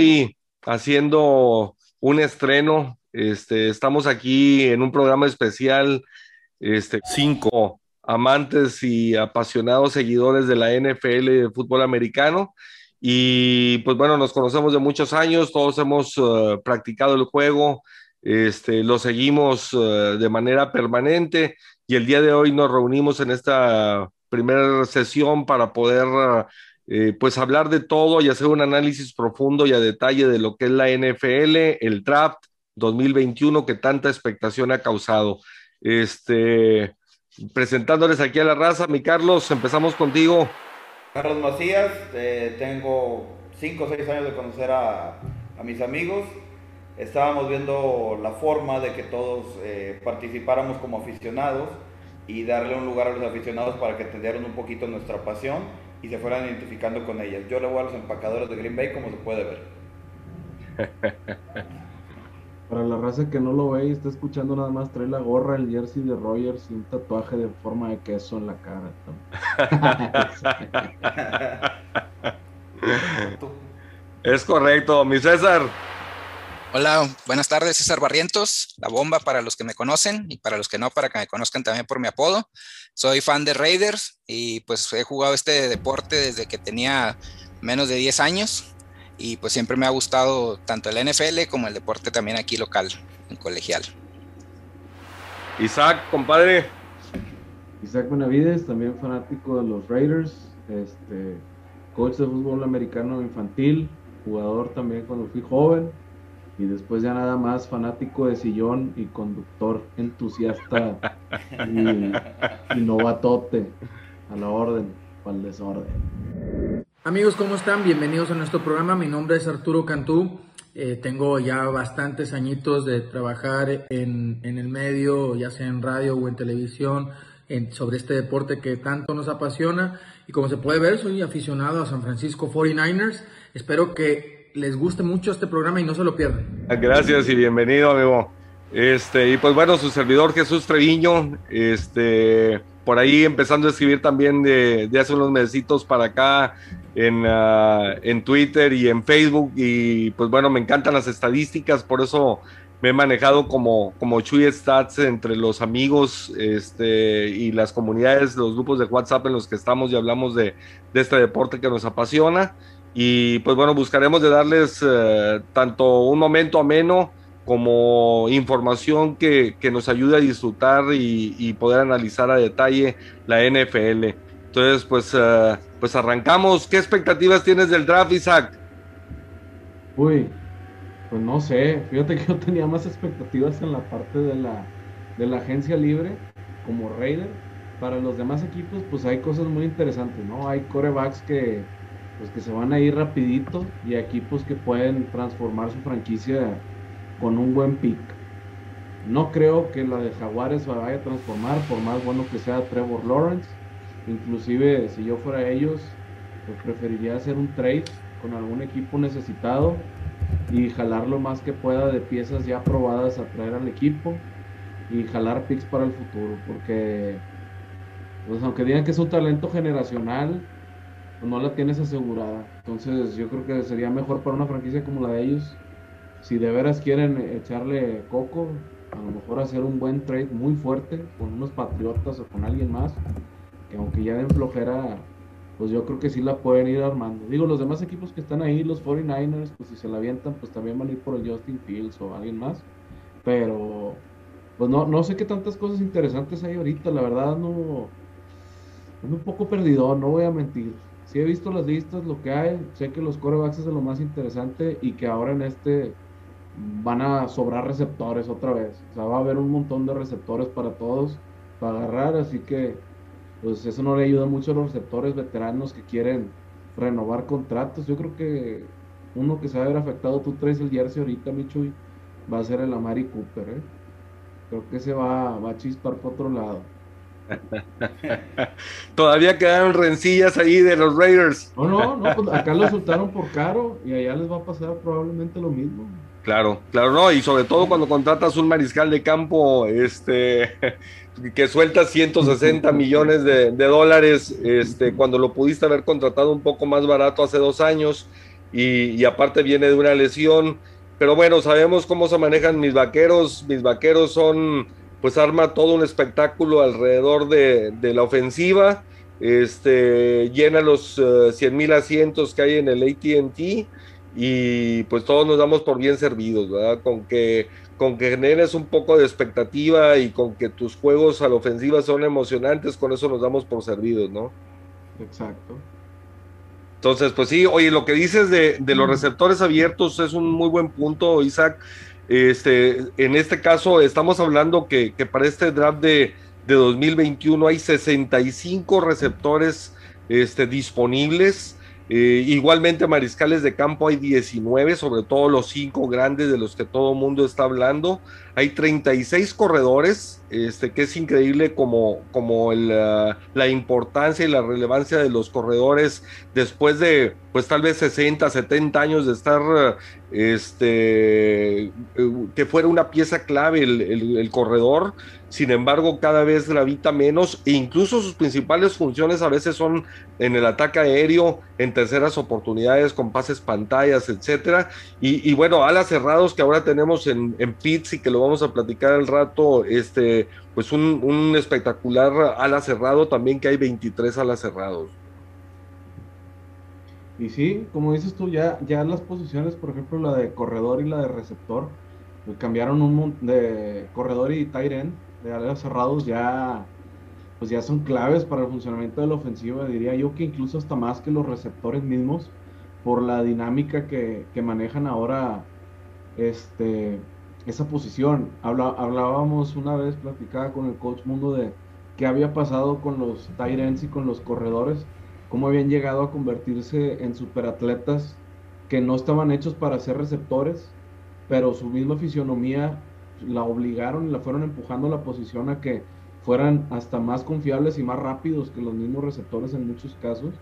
hoy haciendo un estreno. Este, estamos aquí en un programa especial, este, cinco amantes y apasionados seguidores de la NFL y de fútbol americano. Y pues bueno, nos conocemos de muchos años, todos hemos eh, practicado el juego, este, lo seguimos eh, de manera permanente y el día de hoy nos reunimos en esta primera sesión para poder eh, pues hablar de todo y hacer un análisis profundo y a detalle de lo que es la NFL, el draft 2021 que tanta expectación ha causado. Este, presentándoles aquí a la raza, mi Carlos, empezamos contigo. Carlos Macías, eh, tengo 5 o 6 años de conocer a, a, mis amigos. Estábamos viendo la forma de que todos eh, participáramos como aficionados y darle un lugar a los aficionados para que entendieran un poquito nuestra pasión y se fueran identificando con ellas. Yo le voy a los empacadores de Green Bay como se puede ver. Para la raza que no lo ve y está escuchando nada más, trae la gorra, el jersey de Rogers y un tatuaje de forma de queso en la cara. es correcto, mi César. Hola, buenas tardes, César Barrientos, la bomba para los que me conocen y para los que no, para que me conozcan también por mi apodo. Soy fan de Raiders y pues he jugado este deporte desde que tenía menos de 10 años y pues siempre me ha gustado tanto el NFL como el deporte también aquí local, en colegial. Isaac, compadre. Isaac Benavides, también fanático de los Raiders, este, coach de fútbol americano infantil, jugador también cuando fui joven y después ya nada más fanático de sillón y conductor entusiasta y, y novatote a la orden, para el desorden. Amigos, ¿cómo están? Bienvenidos a nuestro programa. Mi nombre es Arturo Cantú. Eh, tengo ya bastantes añitos de trabajar en, en, el medio, ya sea en radio o en televisión, sobre este deporte que tanto nos apasiona. Y como se puede ver, soy aficionado a San Francisco 49ers. Espero que les guste mucho este programa y no se lo pierdan. Gracias y bienvenido, amigo. Este, y pues bueno, su servidor Jesús Treviño, este, por ahí empezando a escribir también de, de hace unos meses para acá en, uh, en Twitter y en Facebook. Y pues bueno, me encantan las estadísticas, por eso me he manejado como, como Chuy Stats entre los amigos este, y las comunidades, los grupos de WhatsApp en los que estamos y hablamos de, de este deporte que nos apasiona. Y pues bueno, buscaremos de darles uh, tanto un momento ameno como información que, que nos ayude a disfrutar y, y, poder analizar a detalle la NFL. Entonces, pues, uh, pues arrancamos. ¿Qué expectativas tienes del draft, Isaac? Uy, pues no sé. Fíjate que yo tenía más expectativas en la parte de la, de la agencia libre como Raider. Para los demás equipos, pues hay cosas muy interesantes, ¿no? Hay corebacks que, pues, que se van a ir rapidito y equipos que pueden transformar su franquicia con un buen pick. No creo que la de Jaguares vaya a transformar, por más bueno que sea Trevor Lawrence. Inclusive si yo fuera ellos, pues preferiría hacer un trade con algún equipo necesitado y jalar lo más que pueda de piezas ya probadas a traer al equipo y jalar picks para el futuro, porque pues aunque digan que es un talento generacional, pues no la tienes asegurada. Entonces yo creo que sería mejor para una franquicia como la de ellos si de veras quieren echarle coco, a lo mejor hacer un buen trade muy fuerte con unos patriotas o con alguien más, que aunque ya den flojera, pues yo creo que sí la pueden ir armando. Digo, los demás equipos que están ahí, los 49ers, pues si se la avientan, pues también van a ir por el Justin Fields o alguien más. Pero, pues no, no sé qué tantas cosas interesantes hay ahorita, la verdad no... Es un poco perdido, no voy a mentir. Sí he visto las listas, lo que hay, sé que los corebacks es de lo más interesante y que ahora en este van a sobrar receptores otra vez. O sea, va a haber un montón de receptores para todos, para agarrar, así que pues eso no le ayuda mucho a los receptores veteranos que quieren renovar contratos. Yo creo que uno que se va a ver afectado, tú traes el jersey ahorita, Michuy, va a ser el Amari Cooper, ¿eh? Creo que se va, va a chispar por otro lado. Todavía quedaron rencillas ahí de los Raiders. No, no, no, pues acá lo soltaron por caro y allá les va a pasar probablemente lo mismo. Claro, claro, no, y sobre todo cuando contratas un mariscal de campo, este, que suelta 160 millones de, de, dólares, este, cuando lo pudiste haber contratado un poco más barato hace dos años, y, aparte viene de una lesión. Pero bueno, sabemos cómo se manejan mis vaqueros. Mis vaqueros son, pues arma todo un espectáculo alrededor de, de la ofensiva. Este, llena los 100 eh, mil asientos que hay en el ATT y pues todos nos damos por bien servidos, ¿verdad? Con que, con que generes un poco de expectativa y con que tus juegos a la ofensiva son emocionantes, con eso nos damos por servidos, ¿no? Exacto. Entonces, pues sí, oye, lo que dices de, los receptores abiertos es un muy buen punto, Isaac. Este, en este caso, estamos hablando que, para este draft de, de, 2021 hay 65 receptores este, disponibles. Eh, igualmente, mariscales de campo hay 19, sobre todo los cinco grandes de los que todo el mundo está hablando. Hay 36 corredores, este, que es increíble como, como la importancia y la relevancia de los corredores después de, pues tal vez 60, 70 años de estar, este, que fuera una pieza clave el corredor sin embargo cada vez gravita menos e incluso sus principales funciones a veces son en el ataque aéreo, en terceras oportunidades con pases pantallas, etcétera. Y, bueno, alas cerrados que ahora tenemos en, en Pitts y que lo vamos a platicar al rato, este, pues un, espectacular ala cerrado también que hay 23 alas cerrados. Y sí, como dices tú, ya, ya las posiciones, por ejemplo, la de corredor y la de receptor, pues cambiaron un de corredor y tight end de alas cerrados ya, pues ya son claves para el funcionamiento de la ofensiva. Diría yo que incluso hasta más que los receptores mismos, por la dinámica que, manejan ahora este, esa posición. hablábamos una vez, platicaba con el coach Mundo de qué había pasado con los tight ends y con los corredores, cómo habían llegado a convertirse en superatletas que no estaban hechos para ser receptores, pero su misma fisionomía la obligaron y la fueron empujando a la posición a que fueran hasta más confiables y más rápidos que los mismos receptores en muchos casos.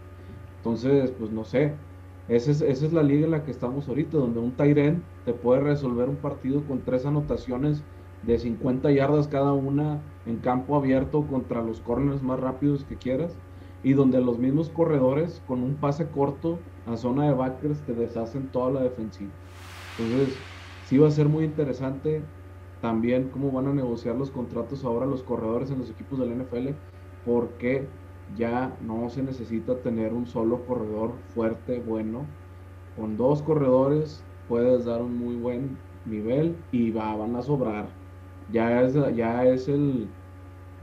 Entonces, pues no sé, esa es, esa es la liga en la que estamos ahorita, donde un Tyren te puede resolver un partido con tres anotaciones de 50 yardas cada una en campo abierto contra los corners más rápidos que quieras y donde los mismos corredores con un pase corto a zona de backers te deshacen toda la defensiva. Entonces, sí va a ser muy interesante también cómo van a negociar los contratos ahora los corredores en los equipos del NFL, porque ya no se necesita tener un solo corredor fuerte, bueno. Con dos corredores puedes dar un muy buen nivel y va, van a sobrar. Ya es, ya es el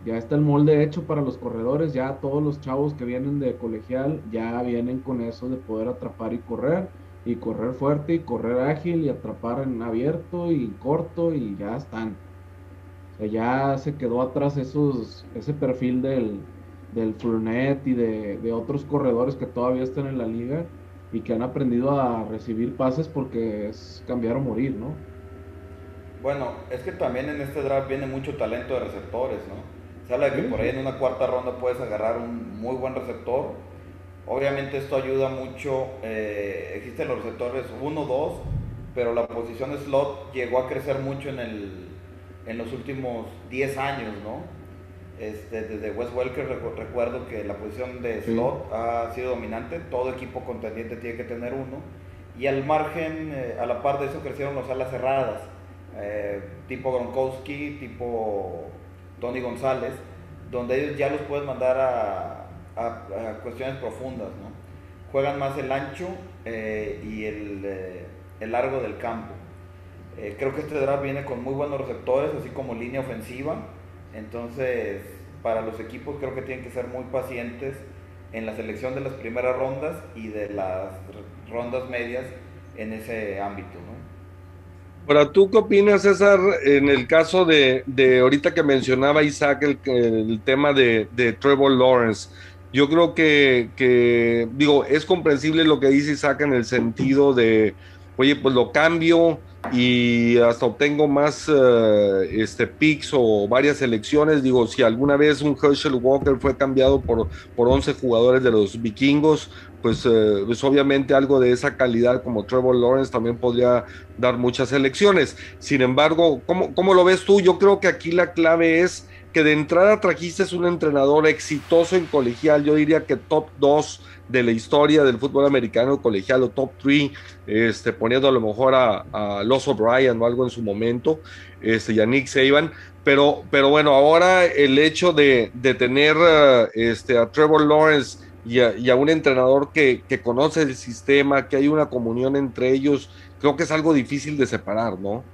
ya está el molde hecho para los corredores, ya todos los chavos que vienen de colegial ya vienen con eso de poder atrapar y correr y correr fuerte y correr ágil y atrapar en abierto y corto y ya están. O sea, ya se quedó atrás esos, ese perfil del, del Fournette y de, otros corredores que todavía están en la liga y que han aprendido a recibir pases porque es cambiar o morir, ¿no? Bueno, es que también en este draft viene mucho talento de receptores, ¿no? Se habla de que por ahí en una cuarta ronda puedes agarrar un muy buen receptor Obviamente esto ayuda mucho, eh, existen los receptores 1, 2, pero la posición de slot llegó a crecer mucho en, el, en los últimos 10 años, ¿no? Este, desde Wes Welker recuerdo que la posición de slot ha sido dominante, todo equipo contendiente tiene que tener uno, y al margen, eh, a la par de eso crecieron las alas cerradas, eh, tipo Gronkowski, tipo Tony González, donde ellos ya los pueden mandar a, a, cuestiones profundas, ¿no? Juegan más el ancho eh, y el, eh, el, largo del campo. Eh, creo que este draft viene con muy buenos receptores, así como línea ofensiva. Entonces, para los equipos creo que tienen que ser muy pacientes en la selección de las primeras rondas y de las rondas medias en ese ámbito, ¿no? Ahora, ¿tú qué opinas, César, en el caso de, de ahorita que mencionaba Isaac el, el tema de, de Trevor Lawrence? Yo creo que, digo, es comprensible lo que dice Isaac en el sentido de, oye, pues lo cambio y hasta obtengo más eh, este, picks o varias selecciones. Digo, si alguna vez un Herschel Walker fue cambiado por, por 11 jugadores de los vikingos, pues, pues obviamente algo de esa calidad como Trevor Lawrence también podría dar muchas selecciones. Sin embargo, ¿cómo, ¿cómo lo ves tú? Yo creo que aquí la clave es que de entrada trajiste un entrenador exitoso en colegial, yo diría que top 2 de la historia del fútbol americano colegial o top 3, este, poniendo a lo mejor a, a Los O'Brien o algo en su momento, este, y a Nick Saban, pero, pero bueno, ahora el hecho de, tener uh, este, a Trevor Lawrence y a, un entrenador que, que, conoce el sistema, que hay una comunión entre ellos, creo que es algo difícil de separar, ¿no?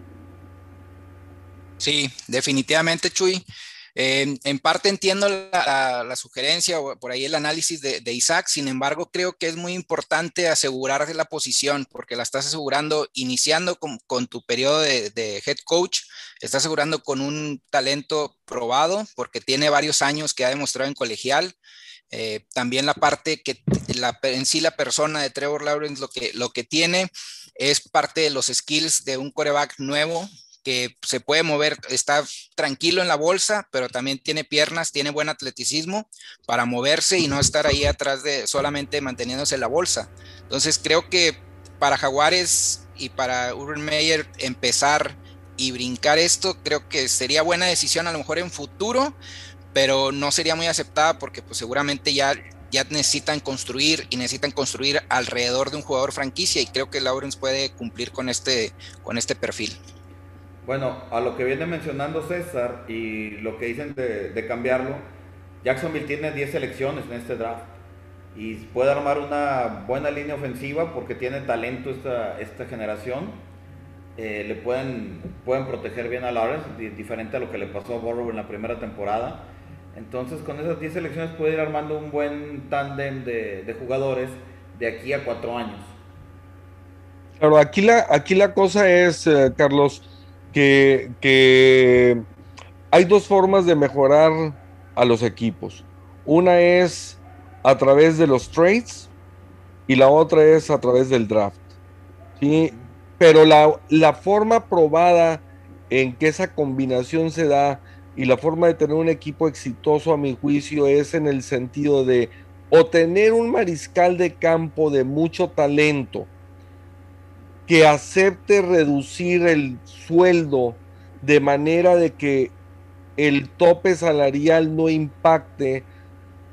Sí, definitivamente, Chuy. En parte entiendo la, sugerencia o por ahí el análisis de, Isaac, sin embargo creo que es muy importante asegurar la posición porque la estás asegurando iniciando con, tu periodo de, head coach, estás asegurando con un talento probado porque tiene varios años que ha demostrado en colegial. Eh, también la parte que la, en sí la persona de Trevor Lawrence lo que, lo que tiene es parte de los skills de un coreback nuevo que se puede mover, está tranquilo en la bolsa, pero también tiene piernas, tiene buen atleticismo para moverse y no estar ahí atrás de solamente manteniéndose en la bolsa. Entonces creo que para Jaguares y para Urban Meyer empezar y brincar esto, creo que sería buena decisión a lo mejor en futuro, pero no sería muy aceptada porque pues seguramente ya ya necesitan construir y necesitan construir alrededor de un jugador franquicia y creo que Lawrence puede cumplir con este, con este perfil. Bueno, a lo que viene mencionando César y lo que dicen de, cambiarlo, Jacksonville tiene 10 selecciones en este draft y puede armar una buena línea ofensiva porque tiene talento esta, esta generación. Eh, le pueden, pueden proteger bien a Lawrence, diferente a lo que le pasó a Burrow en la primera temporada. Entonces, con esas 10 selecciones puede ir armando un buen tándem de, jugadores de aquí a cuatro años. Claro, aquí la, aquí la cosa es, eh, Carlos, que, hay dos formas de mejorar a los equipos. Una es a través de los trades y la otra es a través del draft. ¿sí? Pero la, la forma probada en que esa combinación se da y la forma de tener un equipo exitoso a mi juicio es en el sentido de o tener un mariscal de campo de mucho talento, que acepte reducir el sueldo de manera de que el tope salarial no impacte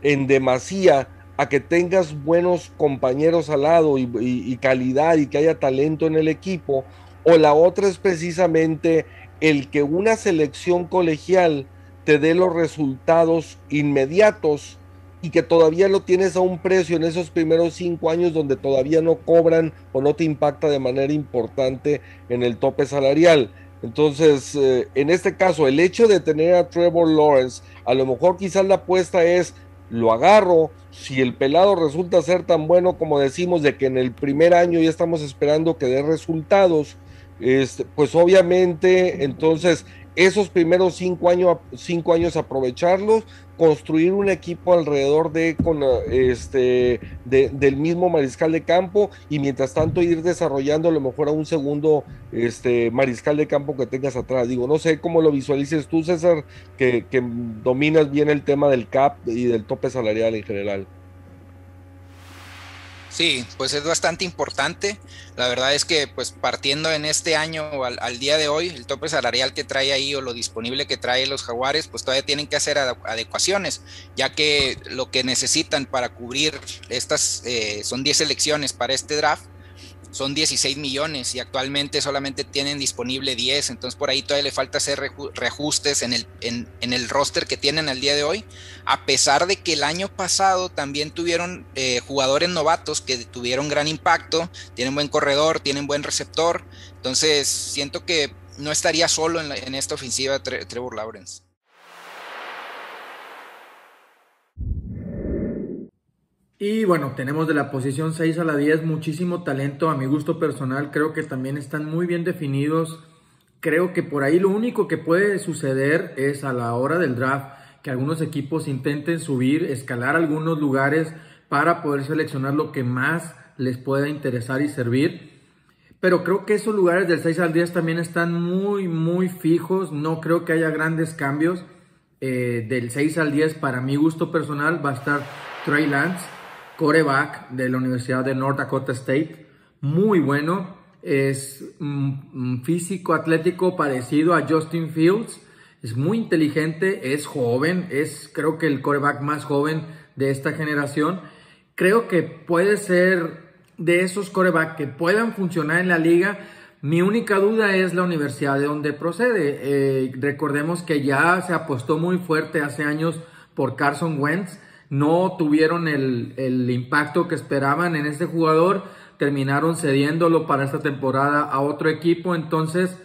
en demasía a que tengas buenos compañeros al lado y, calidad y que haya talento en el equipo, o la otra es precisamente el que una selección colegial te dé los resultados inmediatos y que todavía lo tienes a un precio en esos primeros cinco años donde todavía no cobran o no te impacta de manera importante en el tope salarial. Entonces, eh, en este caso, el hecho de tener a Trevor Lawrence, a lo mejor quizás la apuesta es, lo agarro, si el pelado resulta ser tan bueno como decimos, de que en el primer año ya estamos esperando que dé resultados, este, pues obviamente entonces esos primeros cinco años, cinco años aprovecharlos, construir un equipo alrededor de, con, este, del mismo mariscal de campo y mientras tanto ir desarrollando a lo mejor a un segundo este, mariscal de campo que tengas atrás. Digo, no sé cómo lo visualices tú, César, que, que dominas bien el tema del CAP y del tope salarial en general. Sí, pues es bastante importante. La verdad es que pues partiendo en este año al, al, día de hoy, el tope salarial que trae ahí o lo disponible que trae los jaguares, pues todavía tienen que hacer adecuaciones, ya que lo que necesitan para cubrir estas eh, son 10 elecciones para este draft son 16 millones y actualmente solamente tienen disponible 10, entonces por ahí todavía le falta hacer reajustes en el, en, el roster que tienen al día de hoy, a pesar de que el año pasado también tuvieron eh, jugadores novatos que tuvieron gran impacto, tienen buen corredor, tienen buen receptor, entonces siento que no estaría solo en, en esta ofensiva Trevor Lawrence. Y bueno, tenemos de la posición 6 a la 10 muchísimo talento. A mi gusto personal creo que también están muy bien definidos. Creo que por ahí lo único que puede suceder es a la hora del draft que algunos equipos intenten subir, escalar algunos lugares para poder seleccionar lo que más les pueda interesar y servir. Pero creo que esos lugares del 6 al 10 también están muy, muy fijos. No creo que haya grandes cambios. Eh, del 6 al 10, para mi gusto personal, va a estar Trey Lance coreback de la Universidad de North Dakota State, muy bueno, es un físico atlético parecido a Justin Fields, Es muy inteligente, es joven, es creo que el coreback más joven de esta generación. Creo que puede ser de esos coreback que puedan funcionar en la liga. Mi única duda es la universidad de donde procede. Eh, recordemos que ya se apostó muy fuerte hace años por Carson Wentz. No tuvieron el, el impacto que esperaban en este jugador. Terminaron cediéndolo para esta temporada a otro equipo. Entonces,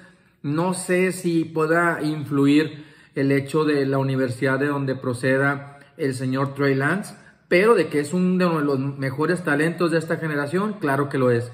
no sé si pueda influir el hecho de la universidad de donde proceda el señor Trey Lance pero de que es uno de los mejores talentos de esta generación, claro que lo es.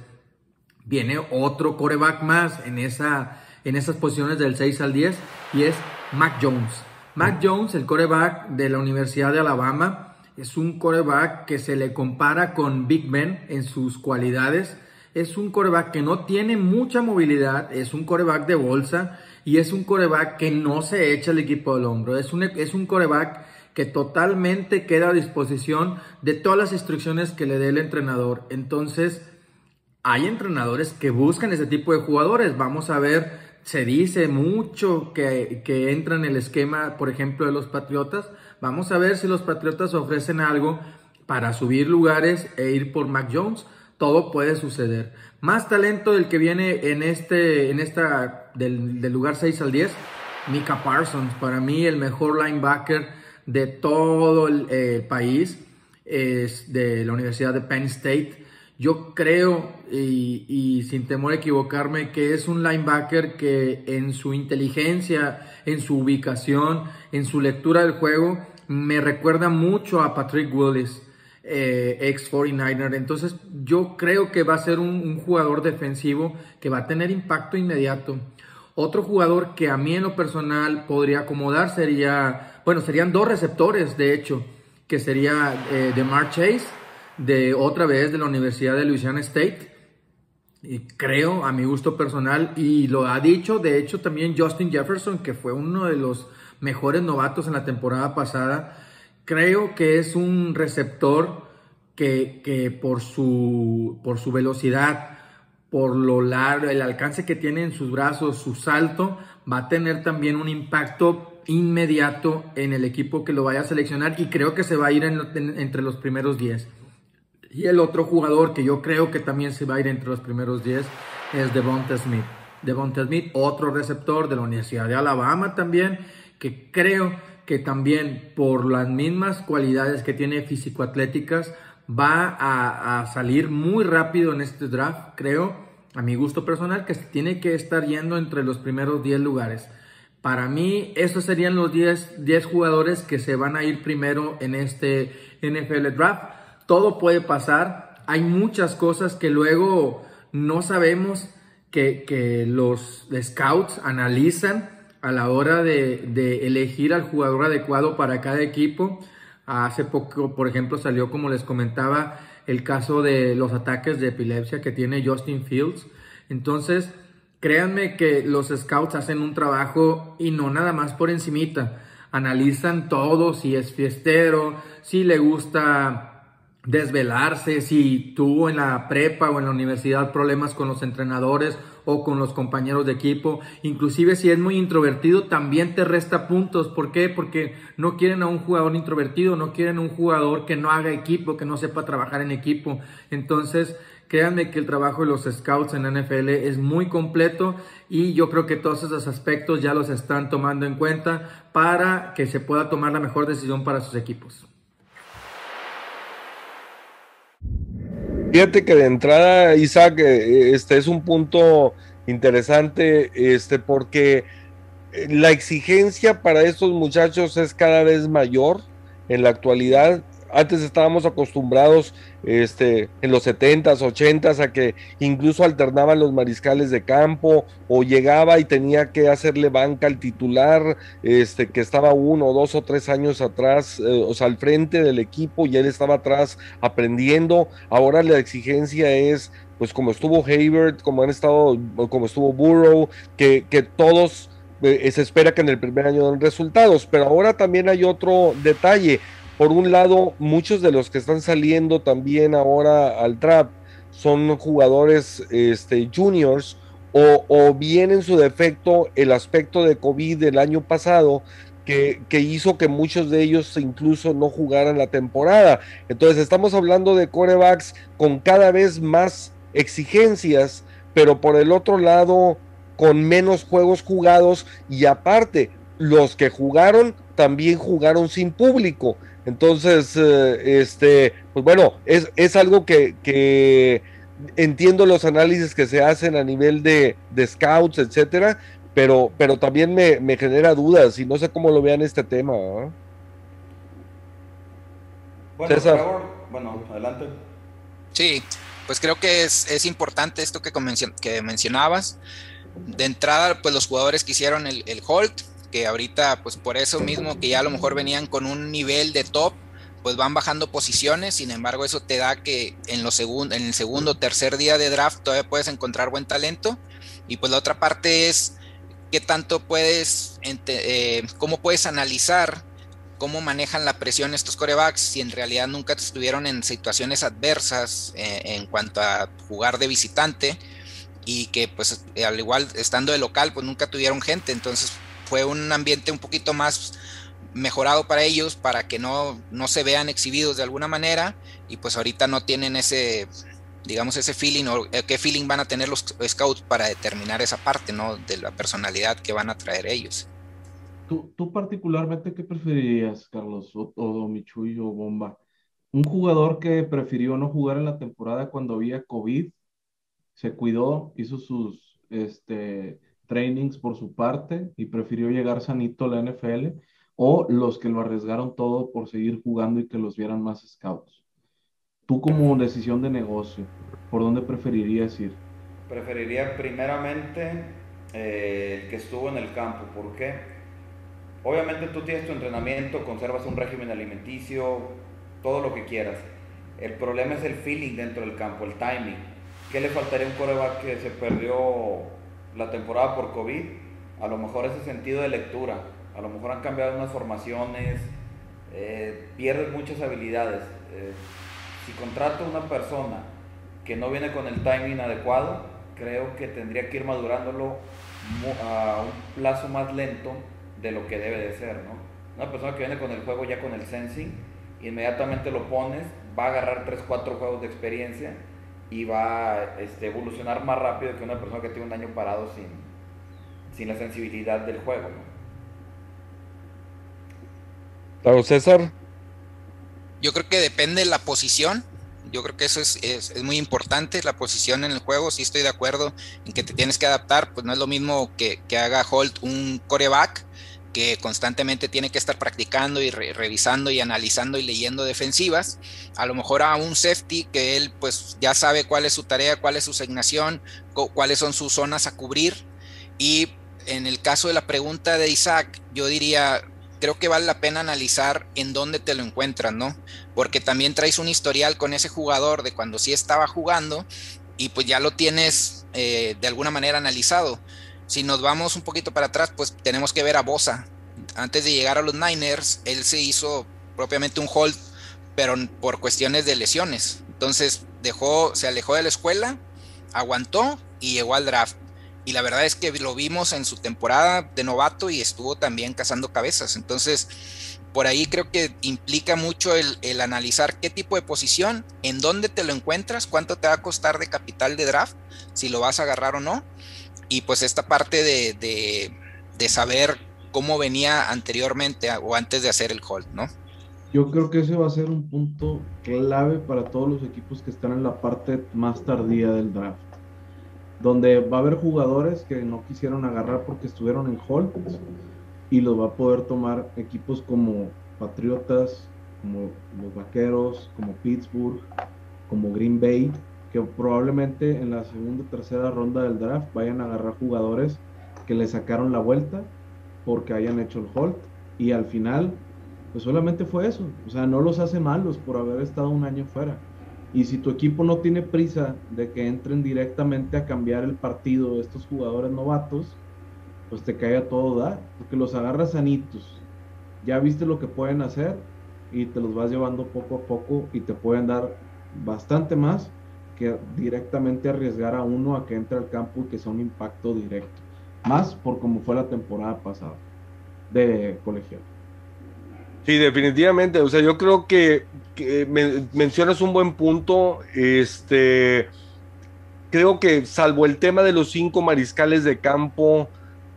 Viene otro coreback más en, esa, en esas posiciones del 6 al 10 y es Mac Jones. Mac Jones, el coreback de la Universidad de Alabama, es un coreback que se le compara con Big Ben en sus cualidades. Es un coreback que no tiene mucha movilidad, es un coreback de bolsa y es un coreback que no se echa el equipo del hombro. Es un, es un coreback que totalmente queda a disposición de todas las instrucciones que le dé el entrenador. Entonces, hay entrenadores que buscan ese tipo de jugadores. Vamos a ver, se dice mucho que, que entra en el esquema, por ejemplo, de los Patriotas. Vamos a ver si los Patriotas ofrecen algo para subir lugares e ir por Mac Jones. Todo puede suceder. Más talento del que viene en este, en esta, del, lugar 6 al 10. Mika Parsons, para mí el mejor linebacker de todo el eh, país, es de la Universidad de Penn State. Yo creo, y, sin temor a equivocarme, que es un linebacker que en su inteligencia, en su ubicación, en su lectura del juego, me recuerda mucho a Patrick Willis, eh, ex 49er. Entonces yo creo que va a ser un, jugador defensivo que va a tener impacto inmediato. Otro jugador que a mí en lo personal podría acomodar sería bueno, serían dos receptores, de hecho, que sería eh, de Chase, de otra vez de la Universidad de Louisiana State. Y creo, a mi gusto personal, y lo ha dicho, de hecho, también Justin Jefferson, que fue uno de los mejores novatos en la temporada pasada. Creo que es un receptor que, que por, su, por su velocidad, por lo largo, el alcance que tiene en sus brazos, su salto, va a tener también un impacto inmediato en el equipo que lo vaya a seleccionar y creo que se va a ir entre los primeros 10. Y el otro jugador que yo creo que también se va a ir entre los primeros 10 es Devonta Smith. Devonta Smith, otro receptor de la Universidad de Alabama también, que creo que también por las mismas cualidades que tiene físico-atléticas va a, a salir muy rápido en este draft, creo, a mi gusto personal, que tiene que estar yendo entre los primeros 10 lugares. Para mí, estos serían los 10, 10 jugadores que se van a ir primero en este NFL Draft. Todo puede pasar. Hay muchas cosas que luego no sabemos que, los scouts analizan a la hora de, elegir al jugador adecuado para cada equipo. Hace poco, por ejemplo, salió, como les comentaba, el caso de los ataques de epilepsia que tiene Justin Fields. Entonces, Créanme que los scouts hacen un trabajo y no nada más por encimita. Analizan todo, si es fiestero, si le gusta desvelarse, si tuvo en la prepa o en la universidad problemas con los entrenadores o con los compañeros de equipo. Inclusive si es muy introvertido, también te resta puntos. ¿Por qué? Porque no quieren a un jugador introvertido, no quieren un jugador que no haga equipo, que no sepa trabajar en equipo. Entonces, Créanme que el trabajo de los scouts en NFL es muy completo y yo creo que todos esos aspectos ya los están tomando en cuenta para que se pueda tomar la mejor decisión para sus equipos. Fíjate que de entrada, Isaac, eh, este es un punto interesante, este, porque eh, la exigencia para estos muchachos es cada vez mayor en la actualidad antes estábamos acostumbrados este, en los 70s, 80s a que incluso alternaban los mariscales de campo o llegaba y tenía que hacerle banca al titular este, que estaba uno, dos o tres años atrás, eh, o sea, al frente del equipo y él estaba atrás aprendiendo. Ahora la exigencia es, pues como estuvo Hayward, como han estado, como estuvo Burrow, que, que todos... Eh, se espera que en el primer año den resultados, pero ahora también hay otro detalle por un lado, muchos de los que están saliendo también ahora al trap son jugadores este, juniors o, bien en su defecto el aspecto de COVID del año pasado que, que, hizo que muchos de ellos incluso no jugaran la temporada. Entonces estamos hablando de corebacks con cada vez más exigencias, pero por el otro lado con menos juegos jugados y aparte los que jugaron también jugaron sin público. Entonces, eh, este, pues bueno, es, es algo que, que, entiendo los análisis que se hacen a nivel de, de scouts, etcétera, pero, pero también me, me, genera dudas y no sé cómo lo vean este tema. ¿eh? Bueno, César. Favor, bueno, adelante. Sí, pues creo que es, es importante esto que, que, mencionabas. De entrada, pues los jugadores que hicieron el, el hold, que ahorita, pues por eso mismo que ya a lo mejor venían con un nivel de top, pues van bajando posiciones, sin embargo eso te da que en, los segun, en el segundo tercer día de draft todavía puedes encontrar buen talento. Y pues la otra parte es qué tanto puedes, eh, cómo puedes analizar cómo manejan la presión estos corebacks si en realidad nunca estuvieron en situaciones adversas eh, en cuanto a jugar de visitante y que pues al igual estando de local pues nunca tuvieron gente, entonces fue un ambiente un poquito más mejorado para ellos para que no, no se vean exhibidos de alguna manera y pues ahorita no tienen ese digamos, ese feeling o eh, qué feeling van a tener los scouts para determinar esa parte, ¿no? De la personalidad que van a traer ellos. ¿Tú, tú particularmente qué preferirías, Carlos, o, o Michuy o Bomba? Un jugador que prefirió no jugar en la temporada cuando había COVID, se cuidó, hizo sus este, trainings por su parte y prefirió llegar sanito a la NFL, o los que lo arriesgaron todo por seguir jugando y que los vieran más scouts. Tú como decisión de negocio, ¿por dónde preferirías ir? Preferiría primeramente eh, el que estuvo en el campo. ¿Por qué? Obviamente tú tienes tu entrenamiento, conservas un régimen alimenticio, todo lo que quieras. El problema es el feeling dentro del campo, el timing. ¿Qué le faltaría a un coreback que se perdió la temporada por COVID? A lo mejor ese sentido de lectura. A lo mejor han cambiado unas formaciones, eh, pierdes muchas habilidades. Eh, si contrato a una persona que no viene con el timing adecuado, creo que tendría que ir madurándolo a un plazo más lento de lo que debe de ser, ¿no? Una persona que viene con el juego ya con el sensing, inmediatamente lo pones, va a agarrar 3, 4 juegos de experiencia y va a este, evolucionar más rápido que una persona que tiene un año parado sin, sin la sensibilidad del juego, ¿no? Claro, César. Yo creo que depende de la posición. Yo creo que eso es, es, es, muy importante, la posición en el juego. Sí estoy de acuerdo en que te tienes que adaptar, pues no es lo mismo que, que haga Holt un coreback que constantemente tiene que estar practicando y re revisando y analizando y leyendo defensivas. A lo mejor a un safety que él pues ya sabe cuál es su tarea, cuál es su asignación, cuáles son sus zonas a cubrir. Y en el caso de la pregunta de Isaac, yo diría, creo que vale la pena analizar en dónde te lo encuentras, ¿no? Porque también traes un historial con ese jugador de cuando sí estaba jugando y pues ya lo tienes eh, de alguna manera analizado. Si nos vamos un poquito para atrás, pues tenemos que ver a Bosa. Antes de llegar a los Niners, él se hizo propiamente un hold, pero por cuestiones de lesiones. Entonces dejó, se alejó de la escuela, aguantó y llegó al draft. Y la verdad es que lo vimos en su temporada de novato y estuvo también cazando cabezas. Entonces, por ahí creo que implica mucho el, el, analizar qué tipo de posición, en dónde te lo encuentras, cuánto te va a costar de capital de draft, si lo vas a agarrar o no. Y pues esta parte de, de, saber cómo venía anteriormente o antes de hacer el hold, ¿no? Yo creo que ese va a ser un punto clave para todos los equipos que están en la parte más tardía del draft donde va a haber jugadores que no quisieron agarrar porque estuvieron en hold y los va a poder tomar equipos como Patriotas, como los Vaqueros, como Pittsburgh, como Green Bay, que probablemente en la segunda o tercera ronda del draft vayan a agarrar jugadores que le sacaron la vuelta porque hayan hecho el hold y al final pues solamente fue eso, o sea, no los hace malos por haber estado un año fuera. Y si tu equipo no tiene prisa de que entren directamente a cambiar el partido estos jugadores novatos, pues te cae a todo dar, porque los agarras sanitos. Ya viste lo que pueden hacer y te los vas llevando poco a poco y te pueden dar bastante más que directamente arriesgar a uno a que entre al campo y que sea un impacto directo. Más por como fue la temporada pasada de colegial. Sí, definitivamente. O sea, yo creo que, mencionas un buen punto. Este, creo que salvo el tema de los cinco mariscales de campo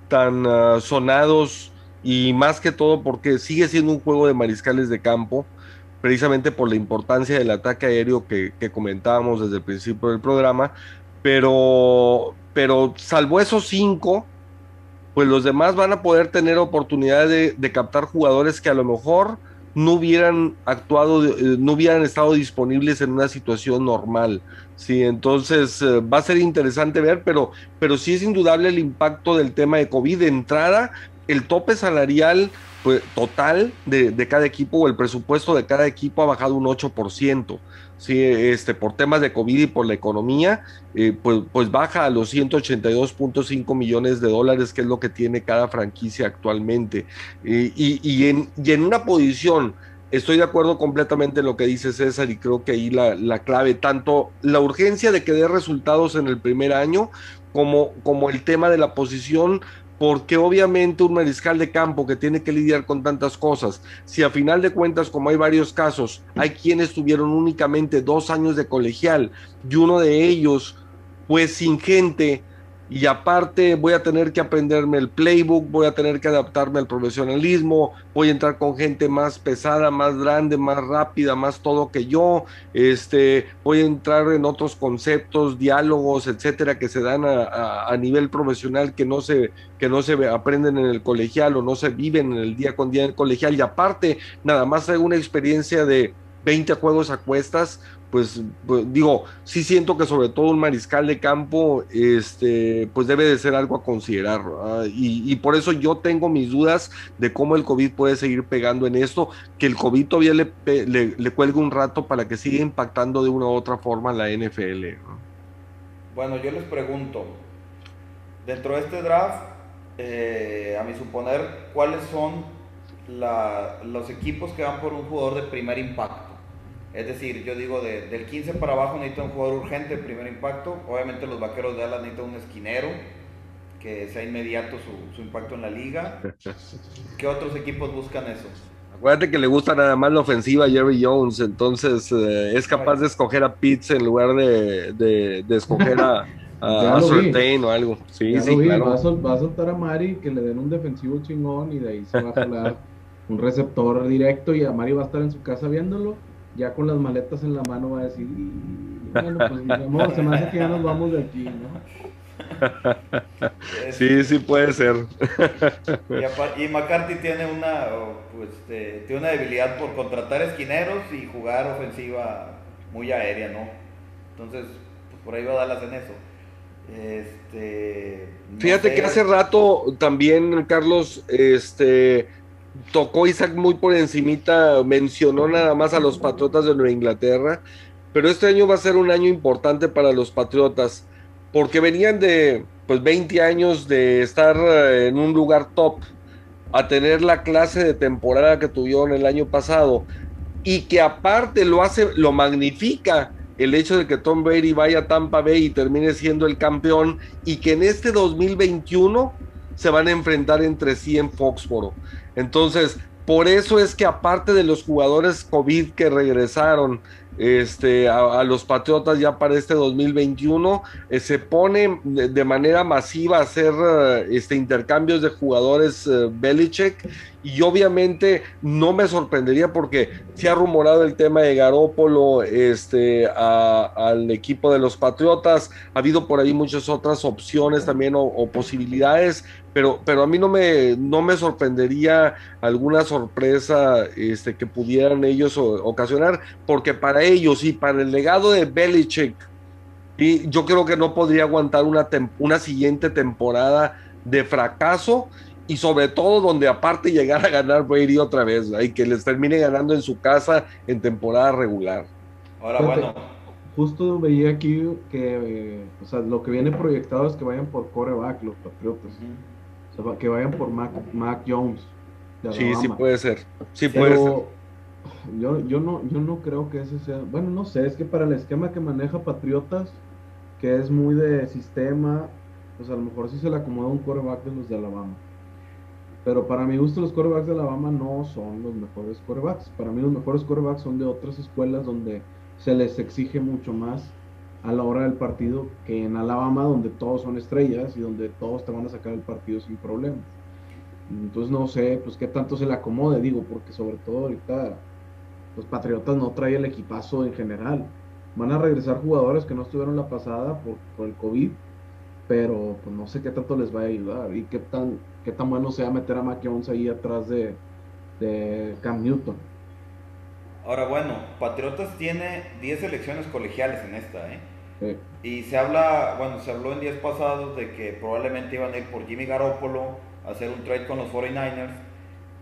tan ah, sonados y más que todo porque sigue siendo un juego de mariscales de campo, precisamente por la importancia del ataque aéreo que, comentábamos desde el principio del programa, pero, pero salvo esos cinco, pues los demás van a poder tener oportunidad de, captar jugadores que a lo mejor no hubieran actuado, eh, no hubieran estado disponibles en una situación normal. Sí, entonces eh, va a ser interesante ver, pero, pero sí es indudable el impacto del tema de COVID de entrada, el tope salarial pues, total de, cada equipo o el presupuesto de cada equipo ha bajado un 8%. Sí, este, por temas de COVID y por la economía, eh, pues, pues baja a los 182.5 millones de dólares, que es lo que tiene cada franquicia actualmente. y, y, en, en una posición estoy de acuerdo completamente en lo que dice César y creo que ahí la, la, clave, tanto la urgencia de que dé resultados en el primer año como, como el tema de la posición porque obviamente un mariscal de campo que tiene que lidiar con tantas cosas, si a final de cuentas, como hay varios casos, hay quienes tuvieron únicamente dos años de colegial y uno de ellos, pues sin gente, y aparte voy a tener que aprenderme el playbook, voy a tener que adaptarme al profesionalismo, voy a entrar con gente más pesada, más grande, más rápida, más todo que yo, este, voy a entrar en otros conceptos, diálogos, etcétera, que se dan a, nivel profesional que no se que no se aprenden en el colegial o no se viven en el día con día en el colegial. Y aparte nada más hay una experiencia de 20 juegos a cuestas, pues, pues, digo, sí siento que sobre todo un mariscal de campo, este, pues debe de ser algo a considerar. Y, por eso yo tengo mis dudas de cómo el COVID puede seguir pegando en esto, que el COVID todavía le, cuelgue un rato para que siga impactando de una u otra forma la NFL. Bueno, yo les pregunto, dentro de este draft, eh, a mi suponer, ¿cuáles son los equipos que van por un jugador de primer impacto? Es decir, yo digo, de, del 15 para abajo necesita un jugador urgente de primer impacto. Obviamente los vaqueros de Dallas necesitan un esquinero que sea inmediato su, impacto en la liga. ¿Qué otros equipos buscan eso? Acuérdate que le gusta nada más la ofensiva a Jerry Jones, entonces eh, es capaz de escoger a Pitts en lugar de, de, escoger a, a, o algo. Sí, sí, claro. Va a, soltar a Mari que le den un defensivo chingón y de ahí se va a jalar un receptor directo y a Mari va a estar en su casa viéndolo ya con las maletas en la mano va a decir, bueno, pues se me hace que ya nos vamos de aquí, ¿no? Sí, sí puede ser. Y, McCarthy tiene una, pues, este, tiene una debilidad por contratar esquineros y jugar ofensiva muy aérea, ¿no? Entonces, pues, por ahí va a Dallas en eso. Este, Fíjate que hace rato también, Carlos, este tocó Isaac muy por encimita, mencionó nada más a los Patriotas de Nueva Inglaterra, pero este año va a ser un año importante para los Patriotas, porque venían de pues 20 años de estar eh, en un lugar top a tener la clase de temporada que tuvieron el año pasado y que aparte lo hace, lo magnifica el hecho de que Tom Brady vaya a Tampa Bay y termine siendo el campeón y que en este 2021 se van a enfrentar entre sí en Foxboro. Entonces, por eso es que aparte de los jugadores COVID que regresaron este, a, los Patriotas ya para este 2021, eh, se pone de, manera masiva a hacer eh, este, intercambios de jugadores uh, Belichick. Y obviamente no me sorprendería porque se ha rumorado el tema de Garópolo este, al equipo de los Patriotas, ha habido por ahí muchas otras opciones también o, posibilidades, pero, pero a mí no me, no me sorprendería alguna sorpresa este, que pudieran ellos ocasionar, porque para ellos y para el legado de Belichick, y yo creo que no podría aguantar una, una siguiente temporada de fracaso y sobre todo donde aparte llegar a ganar Brady otra vez y que les termine ganando en su casa en temporada regular. Ahora bueno. Justo veía aquí que o sea, lo que viene proyectado es que vayan por coreback los Patriotas. O sea, que vayan por Mac, Mac Jones. Sí, sí puede ser. Sí puede ser. Yo, yo, no, yo no creo que ese sea. Bueno, no sé, es que para el esquema que maneja Patriotas, que es muy de sistema, pues a lo mejor sí se le acomoda un quarterback de los de Alabama. Pero para mi gusto, los quarterbacks de Alabama no son los mejores quarterbacks. Para mí, los mejores quarterbacks son de otras escuelas donde se les exige mucho más a la hora del partido que en Alabama, donde todos son estrellas y donde todos te van a sacar el partido sin problemas. Entonces, no sé, pues qué tanto se le acomode, digo, porque sobre todo ahorita los Patriotas no trae el equipazo en general. Van a regresar jugadores que no estuvieron la pasada por, por el COVID pero pues no sé qué tanto les va a ayudar y qué tan, qué tan bueno sea meter a Mac Jones ahí atrás de, de Cam Newton. Ahora bueno, Patriotas tiene 10 selecciones colegiales en esta, ¿eh? Y se habla, bueno, se habló en días pasados de que probablemente iban a ir por Jimmy Garoppolo a hacer un trade con los 49ers.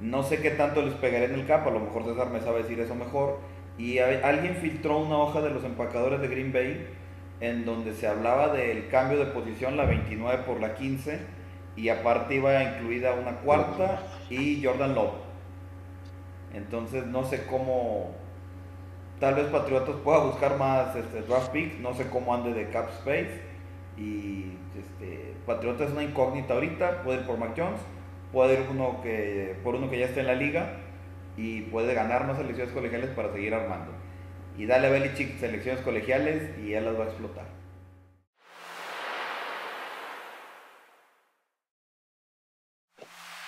No sé qué tanto les pegaré en el campo, a lo mejor César me sabe decir eso mejor. Y alguien filtró una hoja de los empacadores de Green Bay en donde se hablaba del cambio de posición, la 29 por la 15, y aparte iba incluida una cuarta y Jordan Love. Entonces no sé cómo, tal vez Patriotas pueda buscar más este, draft picks, no sé cómo ande de cap space. Y este, Patriotas es una incógnita ahorita, puede ir por Mac Jones, puede ir uno que, por uno que ya esté en la liga y puede ganar más elecciones colegiales para seguir armando y dale a Belichick selecciones colegiales y él las va a explotar.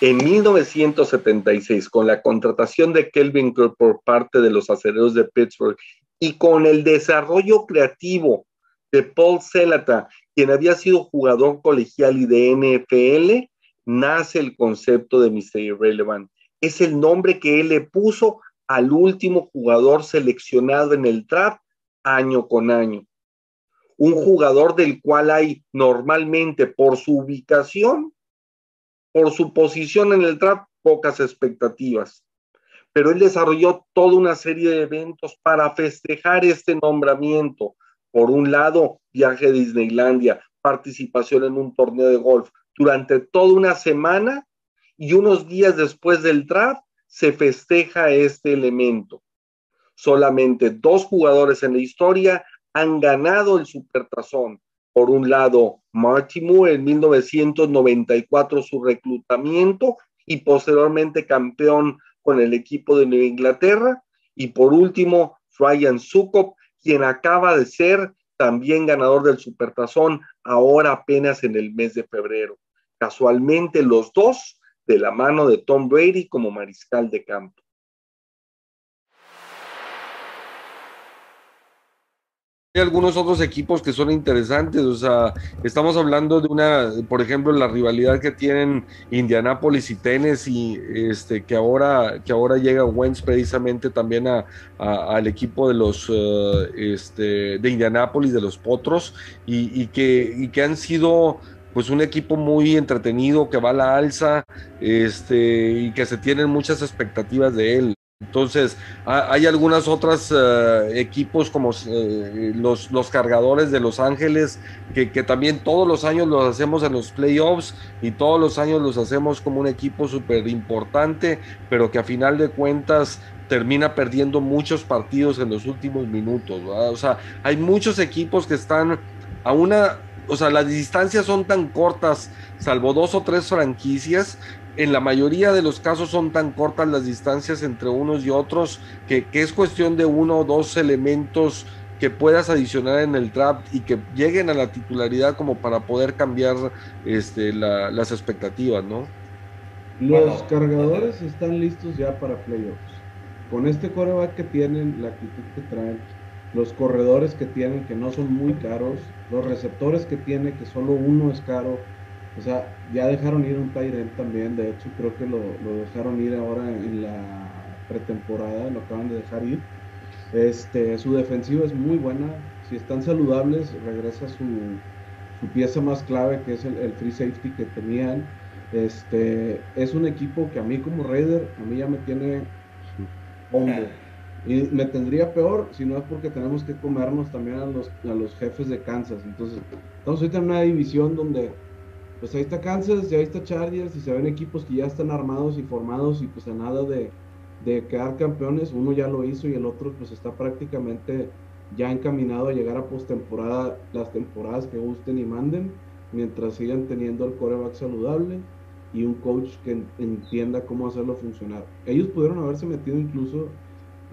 En 1976, con la contratación de Kelvin Kerr por parte de los acereros de Pittsburgh y con el desarrollo creativo de Paul Celata, quien había sido jugador colegial y de NFL, nace el concepto de Mr. Irrelevant. Es el nombre que él le puso al último jugador seleccionado en el draft año con año. Un jugador del cual hay normalmente por su ubicación, por su posición en el draft, pocas expectativas. Pero él desarrolló toda una serie de eventos para festejar este nombramiento. Por un lado, viaje a Disneylandia, participación en un torneo de golf durante toda una semana y unos días después del draft se festeja este elemento. Solamente dos jugadores en la historia han ganado el Supertazón. Por un lado, Marty Moore en 1994 su reclutamiento y posteriormente campeón con el equipo de Nueva Inglaterra. Y por último, Ryan Sukop, quien acaba de ser también ganador del Supertazón ahora apenas en el mes de febrero. Casualmente los dos de la mano de Tom Brady como mariscal de campo. Hay algunos otros equipos que son interesantes, o sea, estamos hablando de una, por ejemplo, la rivalidad que tienen Indianapolis y Tennessee, este, que ahora, que ahora llega Wentz precisamente también a, al equipo de los, uh, este, de Indianapolis, de los Potros, y, y, que, y que han sido pues un equipo muy entretenido que va a la alza este, y que se tienen muchas expectativas de él. Entonces, hay algunas otras eh, equipos como eh, los, los, cargadores de Los Ángeles, que, que, también todos los años los hacemos en los playoffs y todos los años los hacemos como un equipo súper importante, pero que a final de cuentas termina perdiendo muchos partidos en los últimos minutos. O sea, hay muchos equipos que están a una o sea, las distancias son tan cortas, salvo dos o tres franquicias, en la mayoría de los casos son tan cortas las distancias entre unos y otros que, es cuestión de uno o dos elementos que puedas adicionar en el draft y que lleguen a la titularidad como para poder cambiar este, las expectativas, ¿no? Los cargadores están listos ya para playoffs. Con este coreback que tienen, la actitud que traen, los corredores que tienen que no son muy caros, los receptores que tiene que solo uno es caro, o sea, ya dejaron ir un Tyrant también, de hecho creo que lo, dejaron ir ahora en la pretemporada, lo acaban de dejar ir. Este, su defensiva es muy buena, si están saludables regresa su, pieza más clave que es el, free safety que tenían. Este, es un equipo que a mí como Raider, a mí ya me tiene hongo. Y me tendría peor si no es porque tenemos que comernos también a los, a los jefes de Kansas. Entonces, estamos ahorita en una división donde, pues ahí está Kansas y ahí está Chargers y se ven equipos que ya están armados y formados y pues a nada de, de quedar campeones, uno ya lo hizo y el otro pues está prácticamente ya encaminado a llegar a postemporada las temporadas que gusten y manden, mientras sigan teniendo el coreback saludable y un coach que entienda cómo hacerlo funcionar. Ellos pudieron haberse metido incluso,